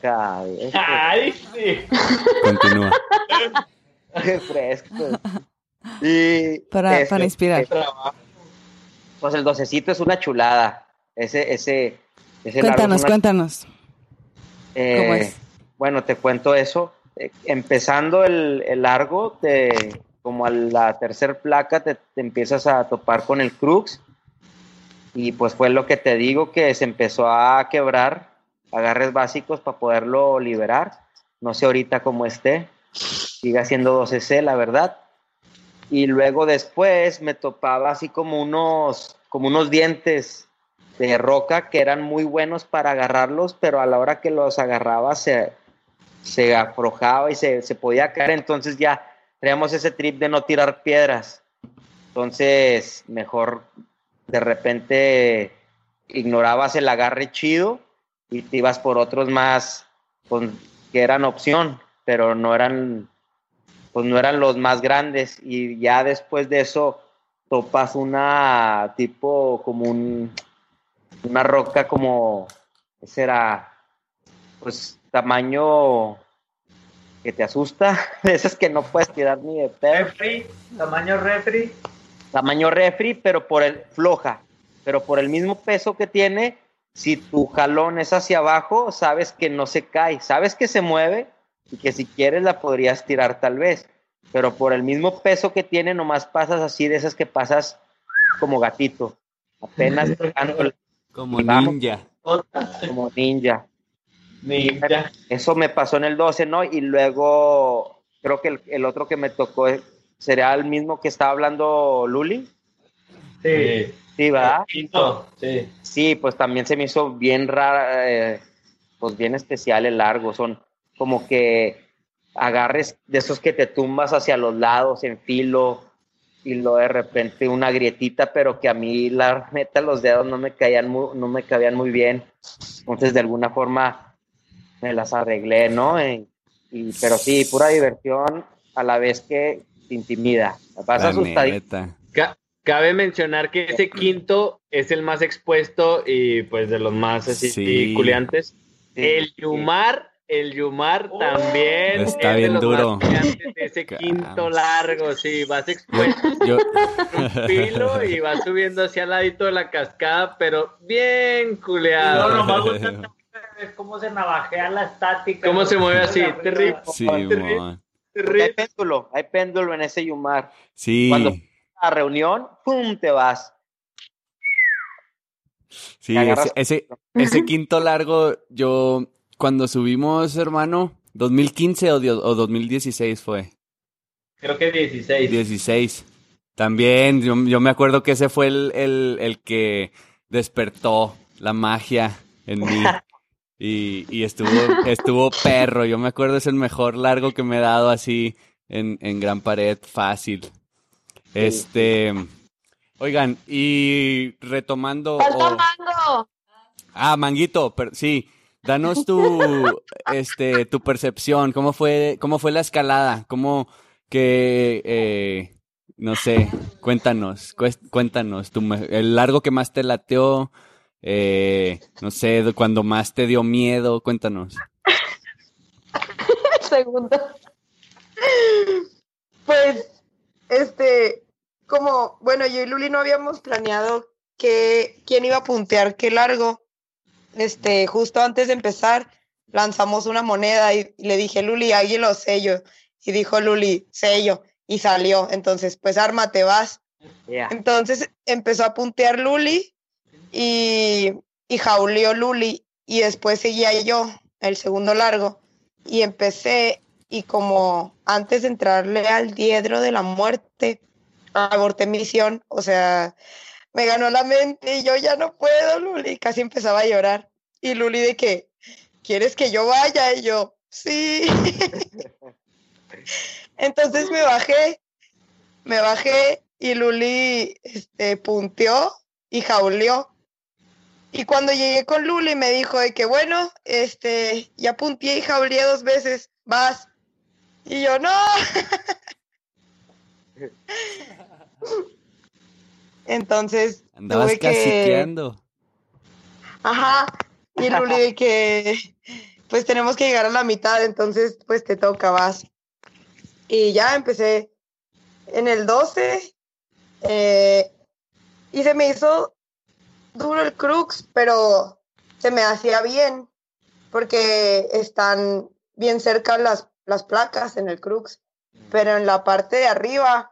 ajá este, ¡Ay, sí! Continúa. fresco y Para, este, para inspirar. Pues el docecito es una chulada. Ese, ese, ese Cuéntanos, una- cuéntanos. eh, ¿cómo es? Bueno, te cuento eso. Eh, empezando el, el largo, te, como a la tercer placa, te, te empiezas a topar con el crux. Y pues fue lo que te digo, que se empezó a quebrar agarres básicos para poderlo liberar. No sé ahorita cómo esté. Sigue siendo 12C, la verdad. Y luego después me topaba así como unos, como unos dientes de roca que eran muy buenos para agarrarlos, pero a la hora que los agarraba se, se aflojaba y se, se podía caer. Entonces ya teníamos ese trip de no tirar piedras. Entonces, mejor de repente ignorabas el agarre chido y te ibas por otros más que eran opción, pero no eran pues no eran los más grandes. Y ya después de eso topas una tipo como un una roca como ¿qué será pues tamaño que te asusta de esas que no puedes tirar ni de pedo. Refri, tamaño refri. tamaño refri pero por el floja pero por el mismo peso que tiene si tu jalón es hacia abajo, sabes que no se cae, sabes que se mueve y que si quieres la podrías tirar tal vez, pero por el mismo peso que tiene, nomás pasas así de esas que pasas como gatito, apenas tocando Como ninja. como ninja. Ninja. Eso me pasó en el 12, ¿no? Y luego creo que el, el otro que me tocó sería el mismo que estaba hablando Luli. Sí. Sí, ¿verdad? Quinto, sí. Sí, pues también se me hizo bien rara, eh, pues bien especial el largo. Son como que agarres de esos que te tumbas hacia los lados en filo y luego de repente una grietita, pero que a mí la neta los dedos no me caían muy, no me cabían muy bien. Entonces de alguna forma me las arreglé, ¿no? Eh, y, pero sí, pura diversión a la vez que te intimida. Vas. Ca- Cabe mencionar que ese quinto es el más expuesto y pues de los más así Sí. culiantes. Sí, El sí. Yumar, el Yumar también Está es bien de los duro. más de ese quinto largo, sí, vas expuesto Yo, un y vas subiendo hacia el ladito de la cascada, pero bien No, culeado. lo más gusta es cómo se navajea la estática. ¿Cómo se mueve así? Terrible. sí. Hay péndulo, hay péndulo en ese Yumar. sí. Cuando- A reunión, ¡pum! te vas. Sí, ese, ese quinto largo, yo, cuando subimos, hermano, 2015 o, o 2016 fue, Creo que 16. 16. También, yo, yo me acuerdo que ese fue el, el, el que despertó la magia en mí. Y, y estuvo, estuvo perro, yo me acuerdo es el mejor largo que me he dado así en, en Gran Pared, fácil. Este, oigan, y retomando... Falta o- mango. Ah, Manguito, per- sí. Danos tu, este, tu percepción. ¿Cómo fue, cómo fue la escalada? ¿Cómo que, eh, no sé, cuéntanos, cuéntanos, tu el largo que más te lateó, eh, no sé, cuando más te dio miedo, cuéntanos. Segundo. Pues, este, como, bueno, yo y Luli no habíamos planeado que, quién iba a puntear qué largo. Este, justo antes de empezar, lanzamos una moneda y, le dije, Luli, alguien lo sello. Y dijo Luli, sello. Y salió. Entonces, pues, ármate, vas. Entonces empezó a puntear Luli y, y jauleó Luli y después seguía yo, el segundo largo, y empecé y como antes de entrarle al diedro de la muerte, aborté misión, o sea, me ganó la mente y yo ya no puedo, Luli, casi empezaba a llorar. Y Luli de que, ¿quieres que yo vaya? Y yo, sí. Entonces me bajé, me bajé y Luli este, punteó y jauleó. Y cuando llegué con Luli me dijo de que bueno, este, ya punteé y jauleé dos veces, vas. Y yo, no. Entonces, Andabas tuve que... Ajá. Y Luli de que pues tenemos que llegar a la mitad, entonces pues te toca, vas. Y ya empecé en el 12 eh, y se me hizo duro el crux, pero se me hacía bien porque están bien cerca las, las placas en el crux, pero en la parte de arriba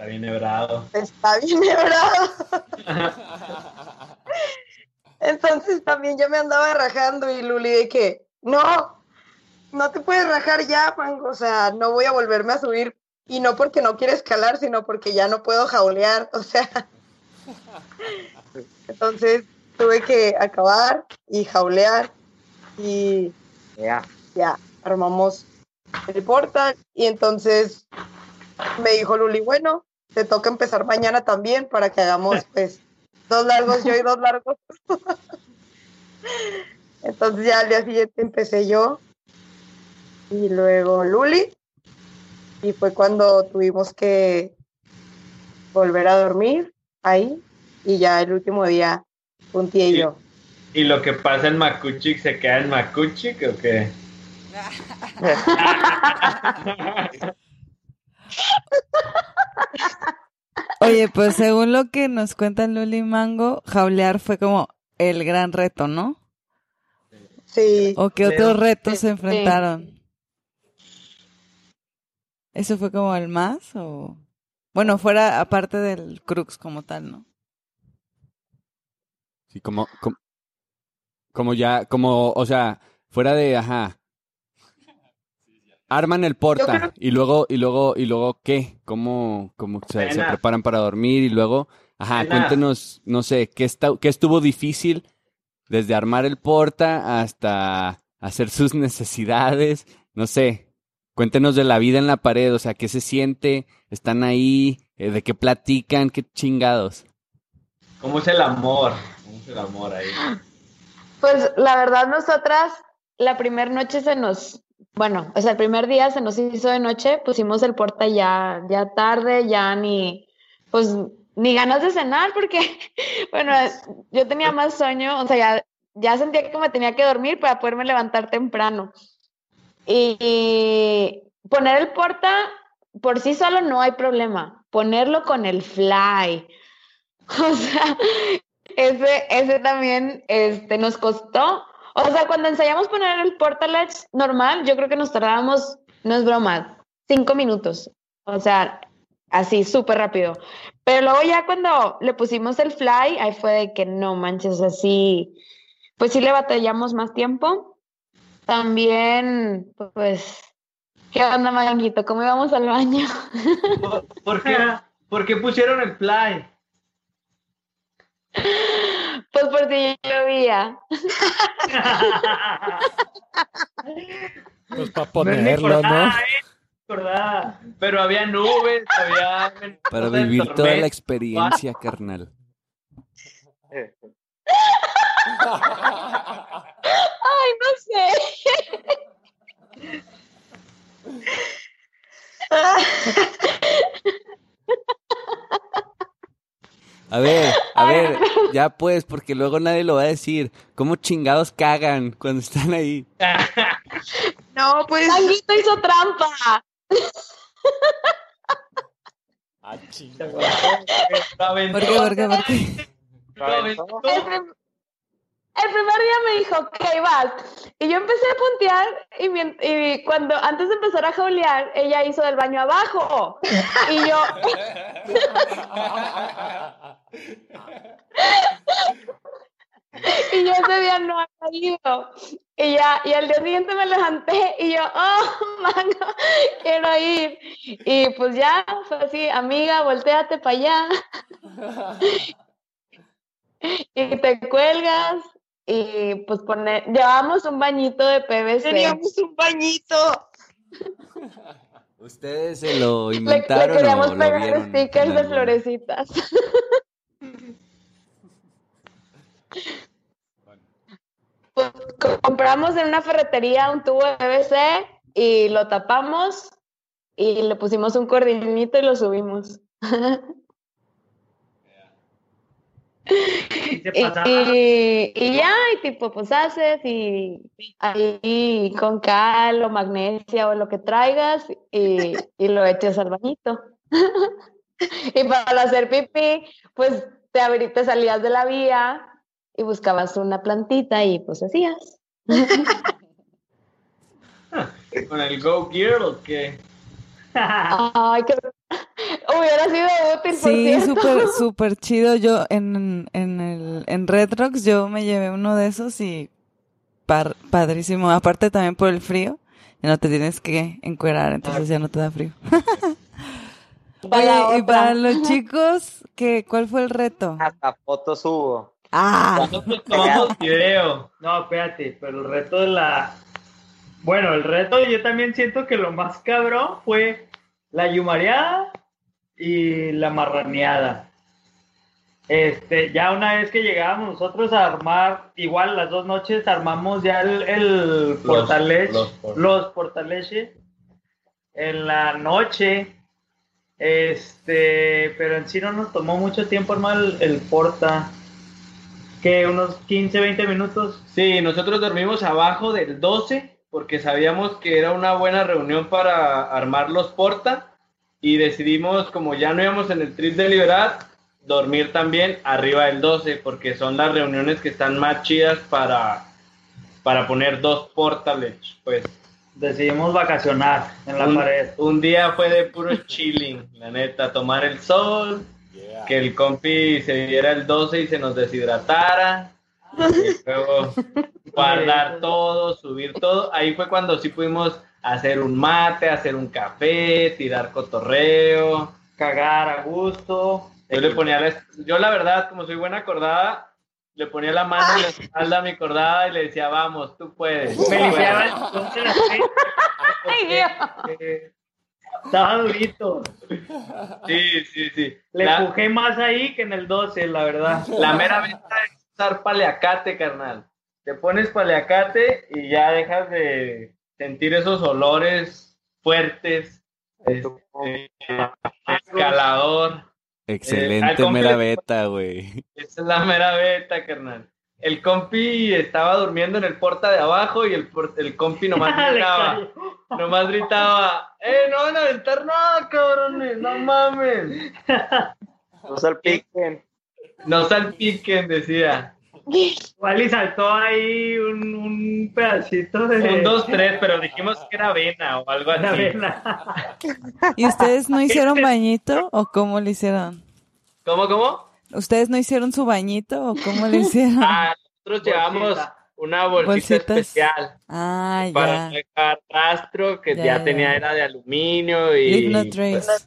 Está bien hebrado. está bien hebrado. Entonces también yo me andaba rajando y Luli de que, no, no te puedes rajar ya, mango, o sea, no voy a volverme a subir. Y no porque no quiera escalar, sino porque ya no puedo jaulear, o sea. Entonces tuve que acabar y jaulear y Ya. ya armamos el portal y entonces me dijo Luli, bueno, te toca empezar mañana también para que hagamos pues dos largos yo y dos largos. entonces ya al día siguiente empecé yo y luego Luli y fue cuando tuvimos que volver a dormir ahí y ya el último día puntié Sí. yo. ¿Y lo que pasa en Macuchic se queda en Macuchic o qué? Oye, pues según lo que nos cuenta Luli Mango, jaulear fue como el gran reto, ¿no? Sí. ¿O qué otros retos se Sí. enfrentaron? ¿Eso fue como el más? o Bueno, fuera aparte del Crux como tal, ¿no? Sí, como, como, como ya, como, o sea, fuera de, ajá. Arman el porta creo- y luego, y luego, y luego, ¿qué? ¿Cómo, cómo se, preparan para dormir? Y luego, ajá, cuéntenos, no sé, ¿qué, está, ¿qué estuvo difícil desde armar el porta hasta hacer sus necesidades? No sé, cuéntenos de la vida en la pared, o sea, ¿qué se siente? ¿Están ahí? Eh, ¿De qué platican? ¿Qué chingados? ¿Cómo es el amor? ¿Cómo es el amor ahí? Pues la verdad, nosotras, la primera noche se nos, bueno, o sea, el primer día se nos hizo de noche, pusimos el porta ya, ya tarde, ya ni, pues, ni ganas de cenar, porque, bueno, yo tenía más sueño, o sea, ya, ya sentía que me tenía que dormir para poderme levantar temprano. Y poner el porta por sí solo no hay problema, ponerlo con el fly. O sea, ese, ese también este, nos costó. O sea, cuando ensayamos poner el portaledge normal, yo creo que nos tardábamos, no es broma, cinco minutos. O sea, así, súper rápido. Pero luego ya cuando le pusimos el fly, ahí fue de que no manches, así, pues sí le batallamos más tiempo. También, pues, ¿qué onda, Manguito? ¿Cómo íbamos al baño? ¿Por, por qué, por qué pusieron el play? Pues por si llovía. Pues para ponerlo, ¿no? acordaba, eh. Pero había nubes, había... Para vivir toda la experiencia, carnal. Ay, no sé. A ver, a ver, ya pues, porque luego nadie lo va a decir. ¿Cómo chingados cagan cuando están ahí? No, pues Manguito hizo trampa. Ah, ching. Lo ¿Por qué, por qué, por qué? El, el primer día me dijo, ok, vas. Y yo empecé a puntear y, cuando, antes de empezar a jaulear, ella hizo del baño abajo. Y yo, y yo ese día no había ido. Y ya, y al día siguiente me levanté y yo, oh, mango, quiero ir. Y pues ya, fue así, amiga, volteate para allá. y te cuelgas y pues poner, llevamos un bañito de PVC. teníamos un bañito. ¿Ustedes se lo Le, le inventaron queríamos o lo pegar vieron? stickers de florecitas. Pues, co- compramos en una ferretería un tubo de PVC y lo tapamos y le pusimos un cordinito y lo subimos. Y se Y, ya, y tipo, pues haces y ahí con cal o magnesia o lo que traigas y, y lo echas al bañito. y para hacer pipí, pues te, abrí- te salías de la vía y buscabas una plantita y pues hacías. Con el Go Gear o qué? Ay, que hubiera sido útil, por Sí, súper, súper chido. Yo en, en, el, en Red Rocks yo me llevé uno de esos y par- padrísimo. Aparte también por el frío, ya no te tienes que encuerar, entonces ya no te da frío. Para y para los chicos, ¿qué, ¿cuál fue el reto? Hasta fotos hubo. Ah, Nosotros tomamos video. No, espérate, pero el reto de la. Bueno, el reto yo también siento que lo más cabrón fue la yumareada y la marraneada. Este, ya una vez que llegábamos nosotros a armar, igual las dos noches armamos ya el, el portalech, los por- los portaleches en la noche. Este, pero en sí no nos tomó mucho tiempo armar el, el porta. Que unos 15, 20 minutos. Sí, nosotros dormimos abajo del 12 porque sabíamos que era una buena reunión para armar los porta y decidimos, como ya no íbamos en el trip de liberar, dormir también arriba del 12, porque son las reuniones que están más chidas para, para poner dos portables, pues. Decidimos vacacionar en la un, pared. un día fue de puro chilling, la neta, tomar el sol, que el compi se diera el 12 y se nos deshidratara, y luego guardar todo, subir todo. Ahí fue cuando sí pudimos hacer un mate, hacer un café, tirar cotorreo. Cagar a gusto. Yo le ponía la, yo la verdad, como soy buena acordada, le ponía la mano en la espalda a mi acordada y le decía, vamos, tú puedes. Me tú limpiaba el puedes". entonces así. Ay, Dios. Eh, Estaba durito. Sí, sí, sí. Le La, empujé más ahí que en el 12, la verdad. la mera venta es usar paleacate, carnal. Te pones paleacate y ya dejas de sentir esos olores fuertes. este, escalador. Excelente compi mera beta, güey. Esa es la mera beta, carnal. El compi estaba durmiendo en el porta de abajo y el, el compi nomás Le gritaba. Nomás gritaba, ¡eh, no van a aventar nada, cabrones! ¡No mames! No salpiquen. No salpiquen, decía. Igual y saltó ahí un, un pedacito de. Un, dos, tres, pero dijimos que era avena o algo así. avena. ¿Y ustedes no hicieron bañito o cómo le hicieron? ¿Cómo, cómo? ¿Ustedes no hicieron su bañito o cómo le hicieron? Ah, nosotros llevamos una bolsita Bolsitas. especial Ah, para dejar rastro, que Ya, ya, ya. tenía era de aluminio y... Trace.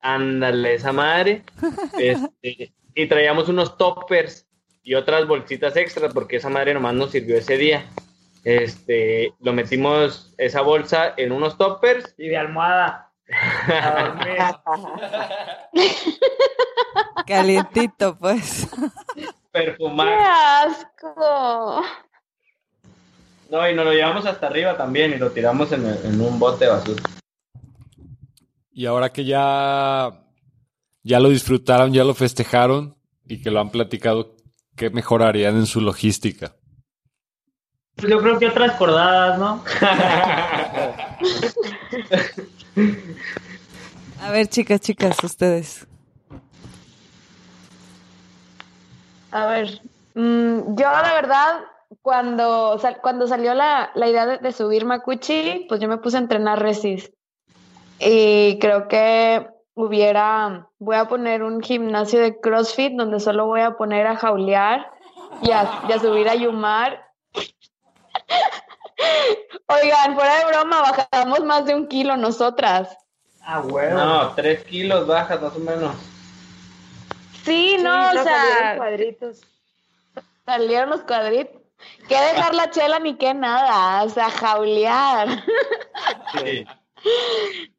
Ándale, esa madre. Este, y traíamos unos toppers y otras bolsitas extras porque esa madre nomás nos sirvió ese día. Este, lo metimos esa bolsa en unos toppers. Y de almohada. A. Calientito, pues. ¡Qué Perfumar. asco! No, y nos lo llevamos hasta arriba también y lo tiramos en, el- en un bote de basura. Y ahora que ya, ya lo disfrutaron, ya lo festejaron y que lo han platicado, ¿qué mejorarían en su logística? Pues yo creo que otras cordadas, ¿no? A ver, chicas, chicas, ustedes. A ver, mm, yo la verdad, cuando, sal- cuando salió la, la idea de, de subir Macuchi, pues yo me puse a entrenar Resist. Y creo que hubiera, voy a poner un gimnasio de CrossFit donde solo voy a poner a jaulear y a, y a subir a Yumar. Oigan, fuera de broma, bajamos más de un kilo nosotras. Ah, huevo. No, tres kilos bajas más o menos. Sí, no, o sea, salieron cuadritos. salieron los cuadritos. Que dejar la chela ni que nada, o sea, jaulear. Sí.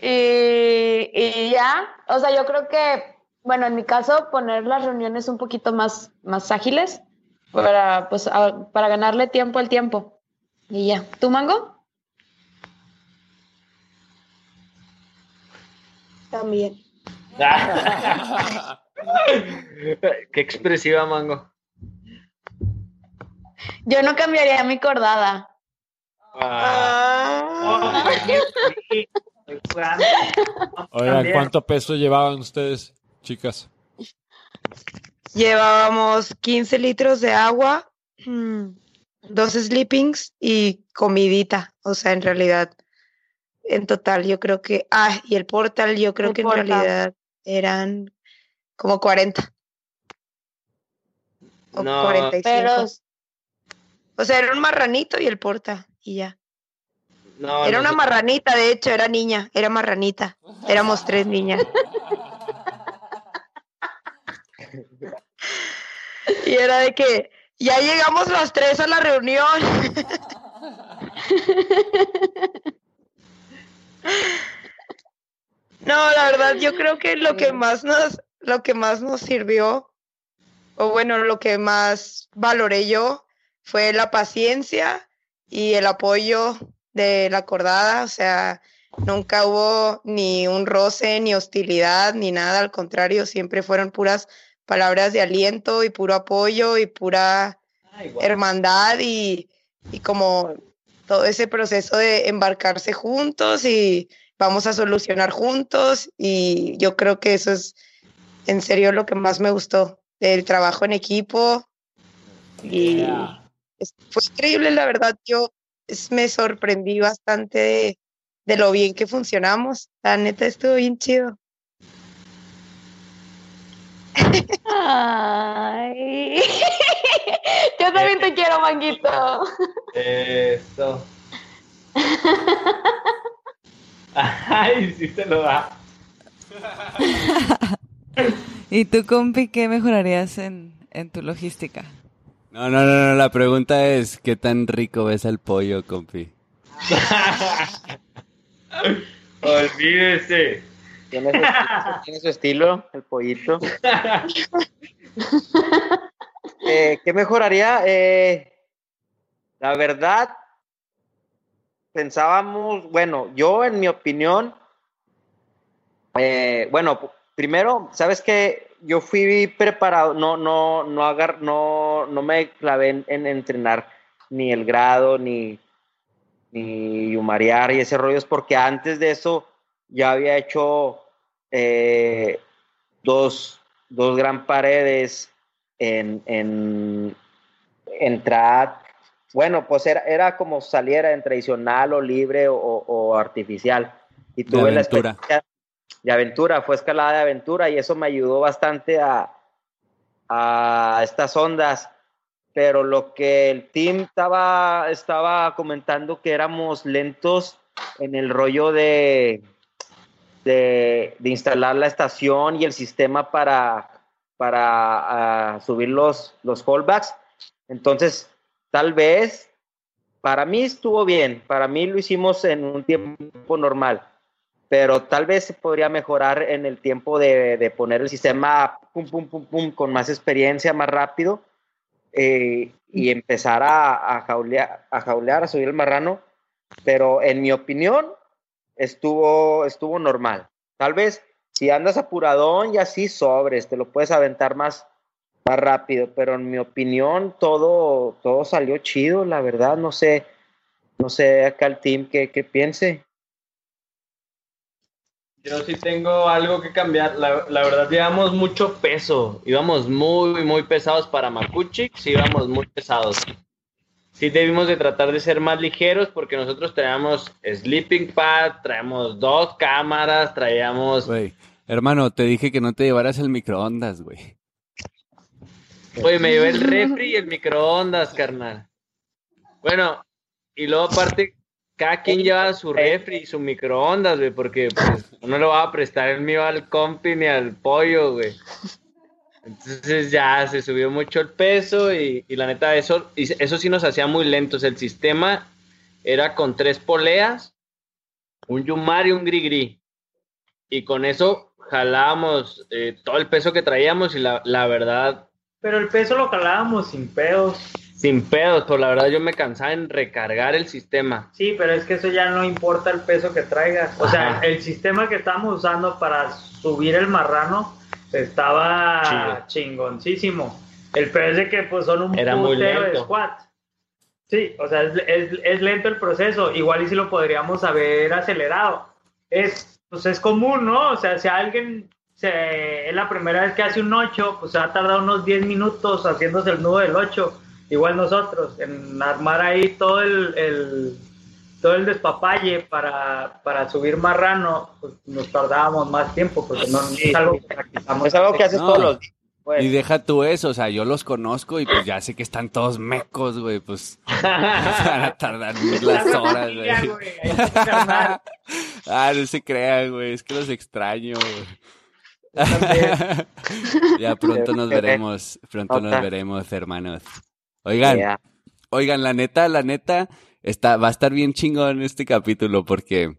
Y, y ya, o sea, yo creo que, bueno, en mi caso, poner las reuniones un poquito más, más ágiles para, pues, a- para ganarle tiempo al tiempo. Y ya. ¿Tú, Mango? También. Qué expresiva, Mango. Yo no cambiaría mi cordada. Ah. Oh. Estoy jugando. Oigan. ¿cuánto peso llevaban ustedes, chicas? Llevábamos 15 litros de agua, mm, dos sleepings y comidita. O sea, en realidad, en total, yo creo que. Ah, y el portal, yo creo El que portal. en realidad eran como 40. O No, 45. Pero O sea, era un marranito y el porta, y ya. No, Era una marranita, de hecho, era niña, era marranita. Éramos tres niñas. Y era de que ya llegamos las tres a la reunión. No, la verdad, yo creo que lo que más nos, lo que más nos sirvió, o bueno, lo que más valoré yo, fue la paciencia y el apoyo de la acordada. O sea, nunca hubo ni un roce, ni hostilidad, ni nada. Al contrario, siempre fueron puras palabras de aliento y puro apoyo y pura Ay, guau. hermandad y, y como todo ese proceso de embarcarse juntos y vamos a solucionar juntos y yo creo que eso es en serio lo que más me gustó del trabajo en equipo y fue increíble la verdad yo es- me sorprendí bastante de, de lo bien que funcionamos la neta estuvo bien chido Ay. Yo también te quiero, Manguito. Eso. Ay, sí te lo da. ¿Y tú, compi, qué mejorarías en, en tu logística? No, no, no, no, la pregunta es, ¿qué tan rico ves al pollo, compi? Olvídese. Tiene su, estilo, tiene su estilo, el pollito. Eh, ¿Qué mejoraría? Eh, la verdad, pensábamos, bueno, yo en mi opinión, eh, bueno, primero, ¿sabes qué? Yo fui preparado, no, no, no, agar, no, no me clavé en, en entrenar ni el grado, ni, ni yumarear y ese rollo, es porque antes de eso ya había hecho eh, dos, dos gran paredes en, en, en. Bueno, pues era, era como saliera en tradicional o libre o, o artificial. Y tuve la experiencia de aventura, fue escalada de aventura y eso me ayudó bastante a, a estas ondas. Pero lo que el team estaba, estaba comentando que éramos lentos en el rollo de, de, instalar la estación y el sistema para, para ah, subir los, los fallbacks. Entonces, tal vez, para mí estuvo bien, para mí lo hicimos en un tiempo normal, pero tal vez se podría mejorar en el tiempo de, de poner el sistema pum, pum, pum, pum, con más experiencia, más rápido, eh, y empezar a, a, jaulear, a jaulear, a subir el marrano, pero en mi opinión estuvo, estuvo normal. Tal vez si andas apuradón y así sobres, te lo puedes aventar más, más rápido, pero en mi opinión todo, todo salió chido, la verdad, no sé, no sé acá el team que, que piense. Yo sí tengo algo que cambiar. La, la verdad, llevamos mucho peso. Íbamos muy, muy pesados para Makuchik. Sí, íbamos muy pesados. Sí, debimos de tratar de ser más ligeros porque nosotros traíamos sleeping pad, traíamos dos cámaras, traíamos... Güey, hermano, te dije que no te llevaras el microondas, güey. Oye, me llevé el refri y el microondas, carnal. Bueno, y luego aparte, cada quien lleva su refri y su microondas, güey, porque pues no le va a prestar el mío al compi ni al pollo, güey. Entonces ya se subió mucho el peso y, y la neta, eso, y eso sí nos hacía muy lentos. El sistema era con tres poleas, un yumar y un gris-gris. Y con eso jalábamos eh, todo el peso que traíamos y la, la verdad Pero el peso lo calábamos sin pedos. Sin pedos, pero la verdad yo me cansaba en recargar el sistema. Sí, pero es que eso ya no importa el peso que traigas. O sea, el sistema que estábamos usando para subir el marrano estaba chingoncísimo. El peor es de que pues son un Era muy putero de lento. squat. Sí, o sea, es, es- es lento el proceso. Igual y si lo podríamos haber acelerado. Es, pues es común, ¿no? O sea, si alguien se, es la primera vez que hace un 8, pues se va a tardar unos 10 minutos haciéndose el nudo del 8. Igual nosotros, en armar ahí todo el, el- todo el despapalle para, para subir marrano, pues nos tardábamos más tiempo, porque no Sí, es algo que practicamos. Es algo que haces No. todos los días. pues. Y deja tú eso, o sea, yo los conozco y pues ya sé que están todos mecos, güey, pues van a tardar las horas, güey. Ah, no se crean, güey, es que los extraño, güey. ya pronto nos veremos, pronto nos veremos, hermanos. Oigan, oigan, la neta, la neta, está, va a estar bien chingón este capítulo porque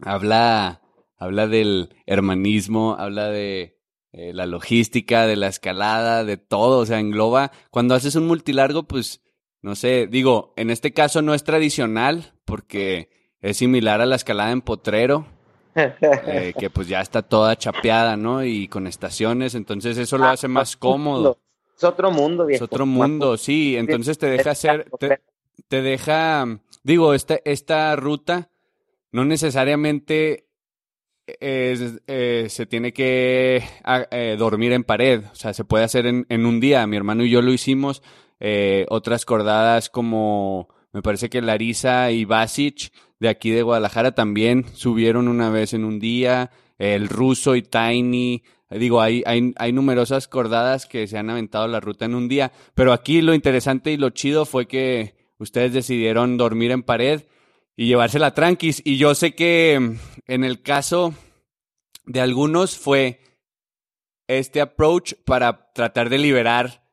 habla, habla del hermanismo, habla de eh, la logística, de la escalada, de todo, o sea, engloba, cuando haces un multilargo, pues, no sé, digo, en este caso no es tradicional porque es similar a la escalada en potrero, eh, que pues ya está toda chapeada, ¿no? Y con estaciones, entonces eso lo hace más cómodo. Es otro mundo, Es viejo. otro mundo, sí, entonces te deja hacer, te, te deja, digo, esta, esta ruta no necesariamente es- eh, se tiene que eh, dormir en pared, o sea, se puede hacer en, en un día. Mi hermano y yo lo hicimos. Eh, otras cordadas como, me parece que Larisa y Basic de aquí de Guadalajara también subieron una vez en un día. El ruso y Tiny. Eh, Digo, hay, hay, hay numerosas cordadas que se han aventado la ruta en un día. Pero aquí lo interesante y lo chido fue que ustedes decidieron dormir en pared y llevársela tranquis. Y yo sé que mm, en el caso de algunos fue este approach para tratar de liberar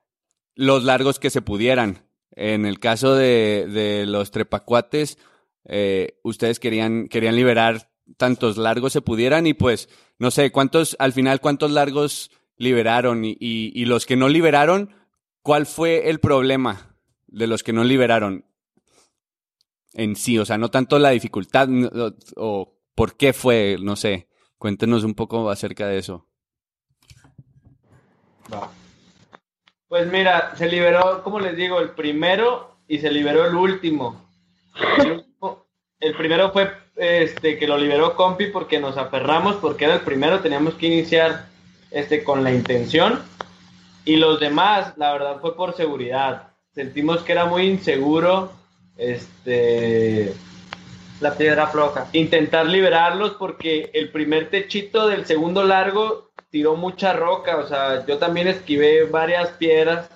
los largos que se pudieran. En el caso de, de los trepacuates, eh, ustedes querían, querían liberar tantos largos se pudieran y pues, no sé, cuántos, al final, cuántos largos liberaron y, y, los que no liberaron, ¿cuál fue el problema de los que no liberaron? en sí, o sea, no tanto la dificultad o, por qué fue, no sé, cuéntenos un poco acerca de eso. Pues mira, se liberó, como les digo, el primero y se liberó. El, último- el primero fue este que lo liberó Compi porque nos aferramos, porque era el primero, teníamos que iniciar este con la intención. Y los demás, la verdad, fue por seguridad. Sentimos que era muy inseguro este La piedra floja. intentar liberarlos porque el primer techito del segundo largo tiró mucha roca, o sea, yo también esquivé varias piedras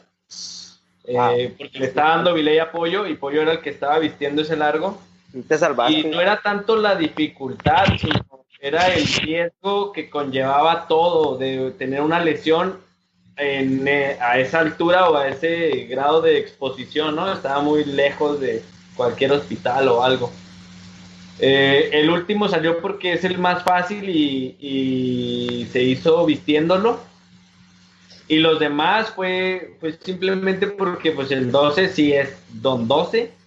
eh, Ah. porque le estaba dando Viley apoyo y Pollo era el que estaba vistiendo ese largo y no era tanto la dificultad, sino era el riesgo que conllevaba todo de tener una lesión en, eh, a esa altura o a ese grado de exposición, ¿no? Estaba muy lejos de cualquier hospital o algo. Eh, el último salió porque es el más fácil y, se hizo vistiéndolo. Y los demás fue pues simplemente porque pues el 12 sí es Don 12.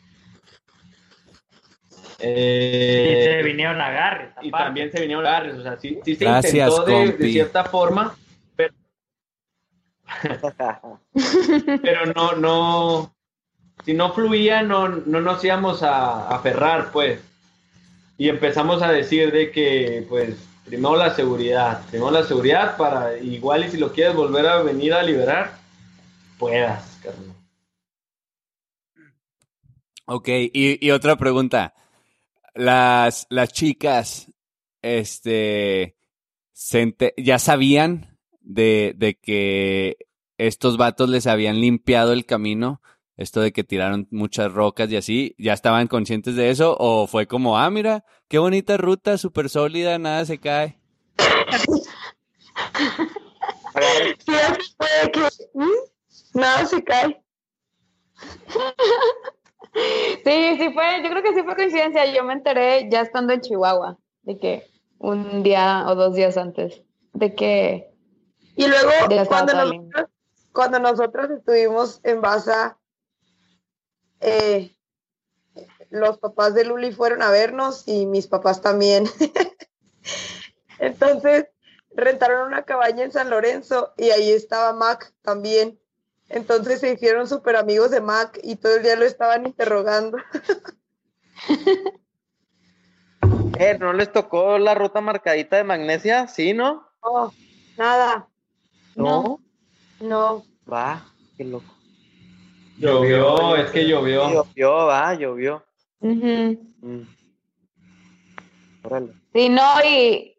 Eh, y se vinieron agarres. y aparte. también se vinieron agarres, o sea, sí, sí se Gracias, intentó de, de cierta forma, pero, pero no, no, si no fluía, no, no nos íbamos a a aferrar, pues. Y empezamos a decir de que, pues, primero la seguridad, primero la seguridad para, igual y si lo quieres volver a venir a liberar, puedas, carnal. Ok, y, y otra pregunta. Las, las chicas, este, ya sabían de, de que estos vatos les habían limpiado el camino, esto de que tiraron muchas rocas y así, ¿ya estaban conscientes de eso? ¿O fue como, ah, mira, qué bonita ruta, súper sólida, nada se cae? Que ¿mm? nada se cae. Sí, sí fue, yo creo que sí fue coincidencia. Yo me enteré ya estando en Chihuahua, de que un día o dos días antes, de que Y luego, cuando nosotros, cuando nosotros estuvimos en Baza, eh, los papás de Luli fueron a vernos y mis papás también. Entonces, rentaron una cabaña en San Lorenzo y ahí estaba Mac también. Entonces se hicieron súper amigos de Mac y todo el día lo estaban interrogando. Eh, ¿No les tocó la ruta marcadita de magnesia? ¿Sí, no? Oh, nada, No. no. Va, qué loco. Llovió, es que llovió. Llovió, va, llovió. Ujú. Mm. Órale. Sí, no, y,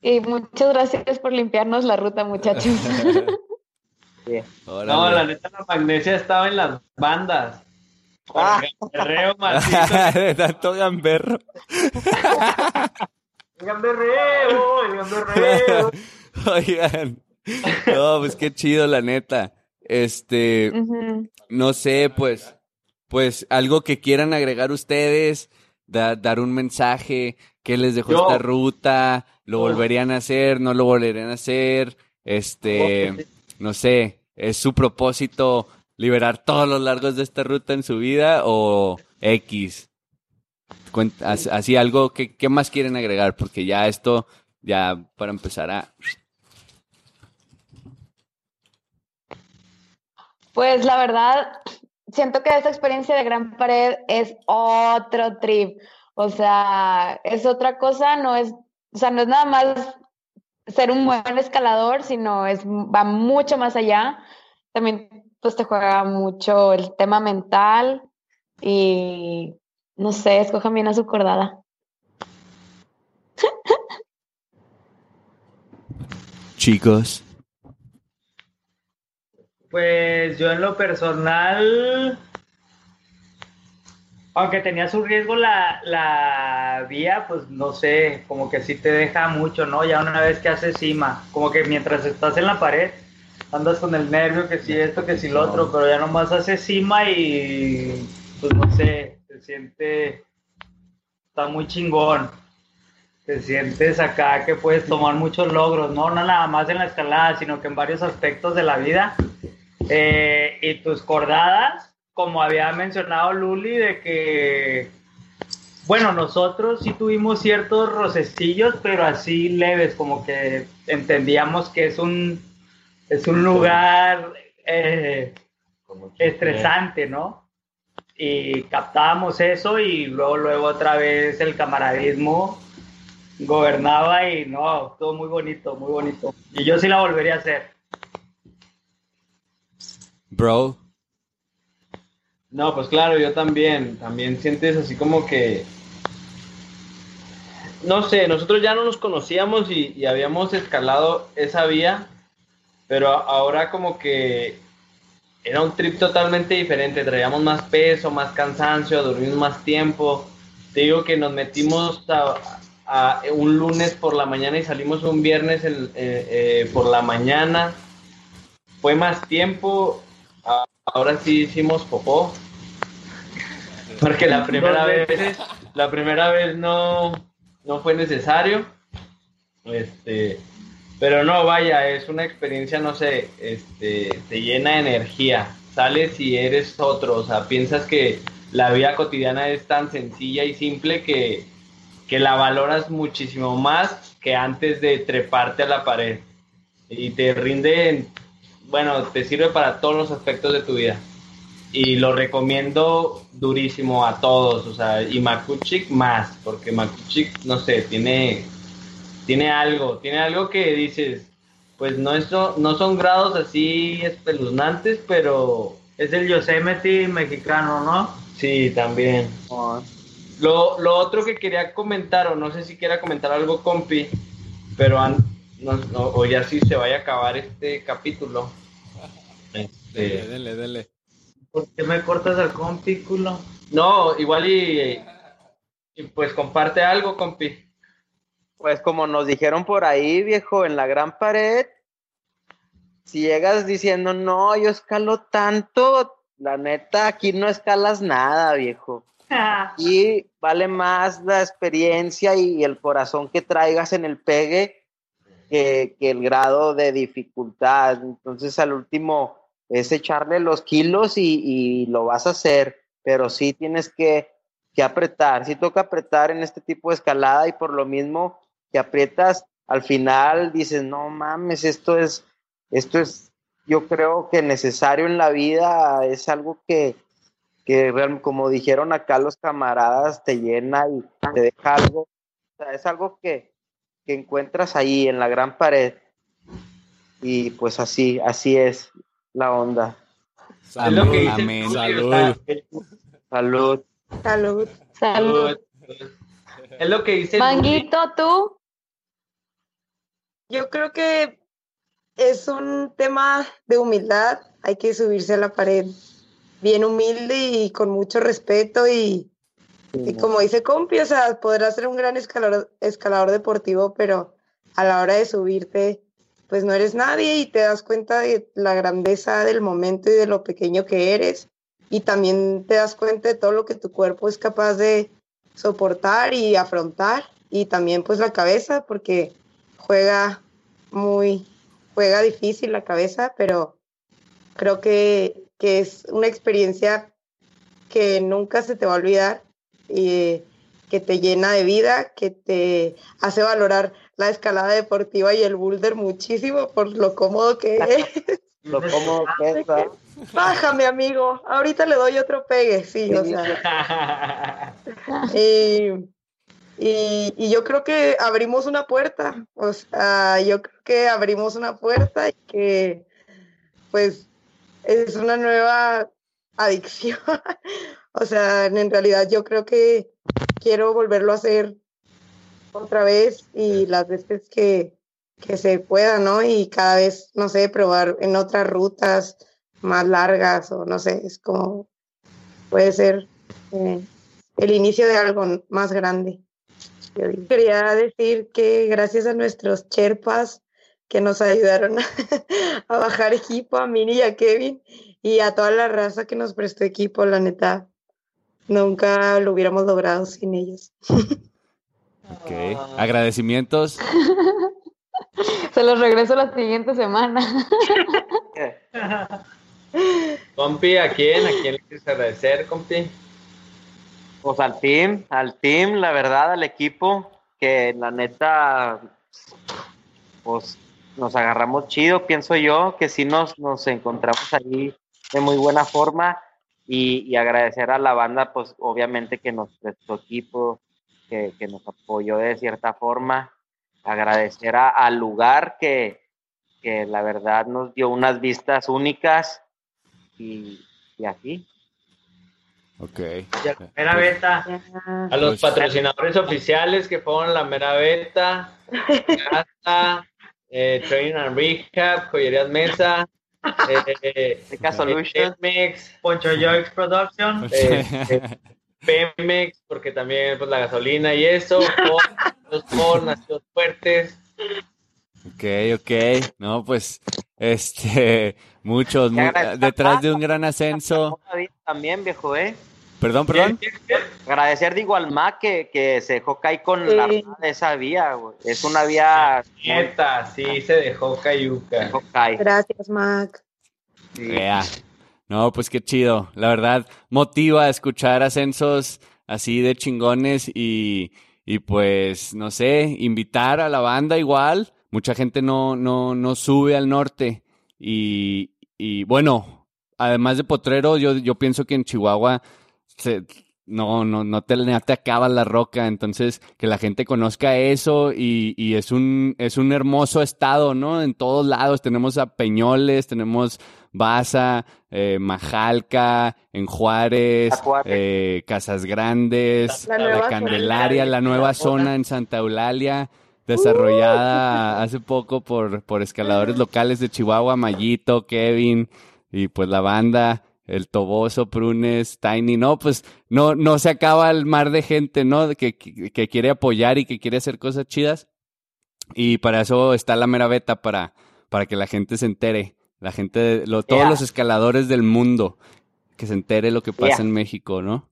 y muchas gracias por limpiarnos la ruta, muchachos. No, la neta, la magnesia estaba en las bandas. Ah. Guerrero maldito. de tanto gamberro. El gamberreo, el gamberreo. Oigan. No, pues qué chido, la neta. Este, no sé, pues, pues algo que quieran agregar ustedes, da- dar un mensaje, qué les dejó Yo. esta ruta, lo volverían a hacer, no lo volverían a hacer, este, no sé, es su propósito liberar todos los largos de esta ruta en su vida o X. Cuen- as- Así algo, que qué más quieren agregar? Porque ya esto, ya para empezar a... Pues la verdad, siento que esta experiencia de Gran Pared es otro trip. O sea, es otra cosa, no es o sea, no es nada más ser un buen escalador, sino es, va mucho más allá. También pues te juega mucho el tema mental y no sé, escojan bien a su cordada. Chicos, Pues yo en lo personal, aunque tenía su riesgo la, la vía, pues no sé, como que sí te deja mucho, ¿no? Ya una vez que haces cima, como que mientras estás en la pared, andas con el nervio, que si esto, que si lo otro, pero ya nomás haces cima y pues no sé, te siente, está muy chingón. Te sientes acá que puedes tomar muchos logros, ¿no? No nada más en la escalada, sino que en varios aspectos de la vida. Eh, y tus cordadas, como había mencionado Luli, de que, bueno, nosotros sí tuvimos ciertos rocecillos, pero así leves, como que entendíamos que es un, es un lugar eh, estresante, ¿no? Y captábamos eso y luego, luego otra vez el camaradismo gobernaba y no, todo muy bonito, muy bonito. Y yo sí la volvería a hacer. bro, No, pues claro, yo también. También sientes así como que. No sé, nosotros ya no nos conocíamos y, y habíamos escalado esa vía, pero ahora como que era un trip totalmente diferente. Traíamos más peso, más cansancio, dormimos más tiempo. Te digo que nos metimos a, un lunes por la mañana y salimos un viernes eh, eh, por la mañana. Fue más tiempo. Ahora sí hicimos popó. Porque la primera vez, la primera vez no, no fue necesario. Este, pero no, vaya, es una experiencia, no sé, este, te llena de energía. Sales y eres otro, o sea, piensas que la vida cotidiana es tan sencilla y simple que, que la valoras muchísimo más que antes de treparte a la pared. Y te rinde, en- bueno, te sirve para todos los aspectos de tu vida. Y lo recomiendo durísimo a todos, o sea, y Makuchik más, porque Makuchik, no sé, tiene, tiene algo, tiene algo que dices, pues no, es, no son grados así espeluznantes, pero Es el Yosemite mexicano, ¿no? sí, también. Lo, lo otro que quería comentar, o no sé si quiera comentar algo, compi, pero an- no, no, o ya sí se vaya a acabar este capítulo. Este, Dele, dele. ¿Por qué me cortas el compículo? no, igual y, y pues comparte algo, compi. Pues como nos dijeron por ahí, viejo, en la gran pared, si llegas diciendo, no, yo escalo tanto, la neta, aquí no escalas nada, viejo. Y vale más la experiencia y el corazón que traigas en el pegue que, que el grado de dificultad. Entonces, al último es echarle los kilos y, y lo vas a hacer, pero sí tienes que, que apretar, sí toca apretar en este tipo de escalada y por lo mismo que aprietas, al final dices, no mames, esto es, esto es, yo creo que necesario en la vida, es algo que, que como dijeron acá los camaradas, te llena y te deja algo, es algo que, que encuentras ahí en la gran pared. Y pues así, así es la onda. Es lo que dice el Amén. Salud. Salud. Salud. Salud. Es lo que dice el Manguito, tú. Yo creo que es un tema de humildad. Hay que subirse a la pared bien humilde y con mucho respeto y, y como dice Compi, o sea, podrás ser un gran escalador, escalador deportivo, pero a la hora de subirte, pues no eres nadie y te das cuenta de la grandeza del momento y de lo pequeño que eres. Y también te das cuenta de todo lo que tu cuerpo es capaz de soportar y afrontar. Y también pues la cabeza, porque juega muy, juega difícil la cabeza, pero creo que, que es una experiencia que nunca se te va a olvidar y que te llena de vida, que te hace valorar la escalada deportiva y el boulder muchísimo por lo cómodo que es. Lo como pesa. Bájame, amigo. Ahorita le doy otro pegue, sí, o sea. Y, Y, y yo creo que abrimos una puerta, o sea, yo creo que abrimos una puerta y que pues es una nueva adicción. o sea, en realidad yo creo que quiero volverlo a hacer otra vez y las veces que, que se pueda, ¿no? Y cada vez, no sé, probar en otras rutas más largas o no sé, es como puede ser eh, el inicio de algo más grande. Yo quería decir que gracias a nuestros Sherpas que nos ayudaron a, bajar equipo, a Mini y a Kevin, y a toda la raza que nos prestó equipo, la neta, nunca lo hubiéramos logrado sin ellos. Ok, agradecimientos. Se los regreso la siguiente semana. compi, ¿a quién? ¿A quién le quieres agradecer, compi? Pues al team, al team, la verdad, al equipo, que la neta, pues nos agarramos chido, pienso yo, que sí nos, nos encontramos ahí de muy buena forma y, y agradecer a la banda, pues obviamente que nos prestó equipo, que, que nos apoyó de cierta forma, agradecer a- al lugar que, que la verdad nos dio unas vistas únicas y, y así. Ok. Ya, Mera beta. A los Pues- patrocinadores oficiales que fueron la mera beta, Casa, eh, Training and Recap, Joyerías Mesa, eh, Teca Solution. Pemex, Poncho Joix Production. Pemex, porque también pues la gasolina y eso, los Ford, nacidos fuertes. Ok, ok. No, pues, este, muchos, mu- detrás a de un gran ascenso. También, viejo, ¿eh? Perdón, perdón. Agradecer, digo, al MAC que, que se dejó caer con la Sí. rueda de esa vía, güey. Es una vía Neta, sí se dejó cayuca. dejó caer. Gracias, Mac. Sí. Ea. No, pues qué chido. La verdad, motiva a escuchar ascensos así de chingones y, y pues, no sé, invitar a la banda igual. Mucha gente no, no, no sube al norte. Y, y bueno, además de Potrero, yo, yo pienso que en Chihuahua se- no, no, no te, no te acaba la roca. Entonces, que la gente conozca eso y, y es un, es un hermoso estado, ¿no? En todos lados tenemos a Peñoles, tenemos Baza, eh, Majalca, en Juárez, eh, Casas Grandes, La Candelaria, zona. la nueva zona en Santa Eulalia, desarrollada hace poco por, por escaladores locales de Chihuahua, Mayito, Kevin, y pues la banda, el Toboso, Prunes, Tiny, no, pues no, no se acaba el mar de gente, ¿no? Que, que, que quiere apoyar y que quiere hacer cosas chidas. Y para eso está la mera beta, para, para que la gente se entere, la gente, lo- todos Yeah. los escaladores del mundo, que se entere lo que pasa Yeah. en México, ¿no?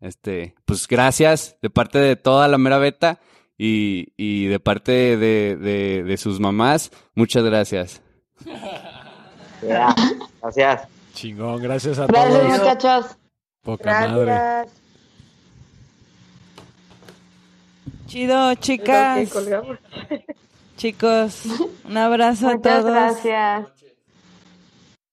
Este, pues gracias de parte de toda la mera beta y, y de parte de, de, de sus mamás, muchas gracias. Gracias. Chingón, gracias a Gracias, todos. muchachos. Poca madre. Gracias. Chido, chicas, chicos. Un abrazo a Muchas todos. gracias.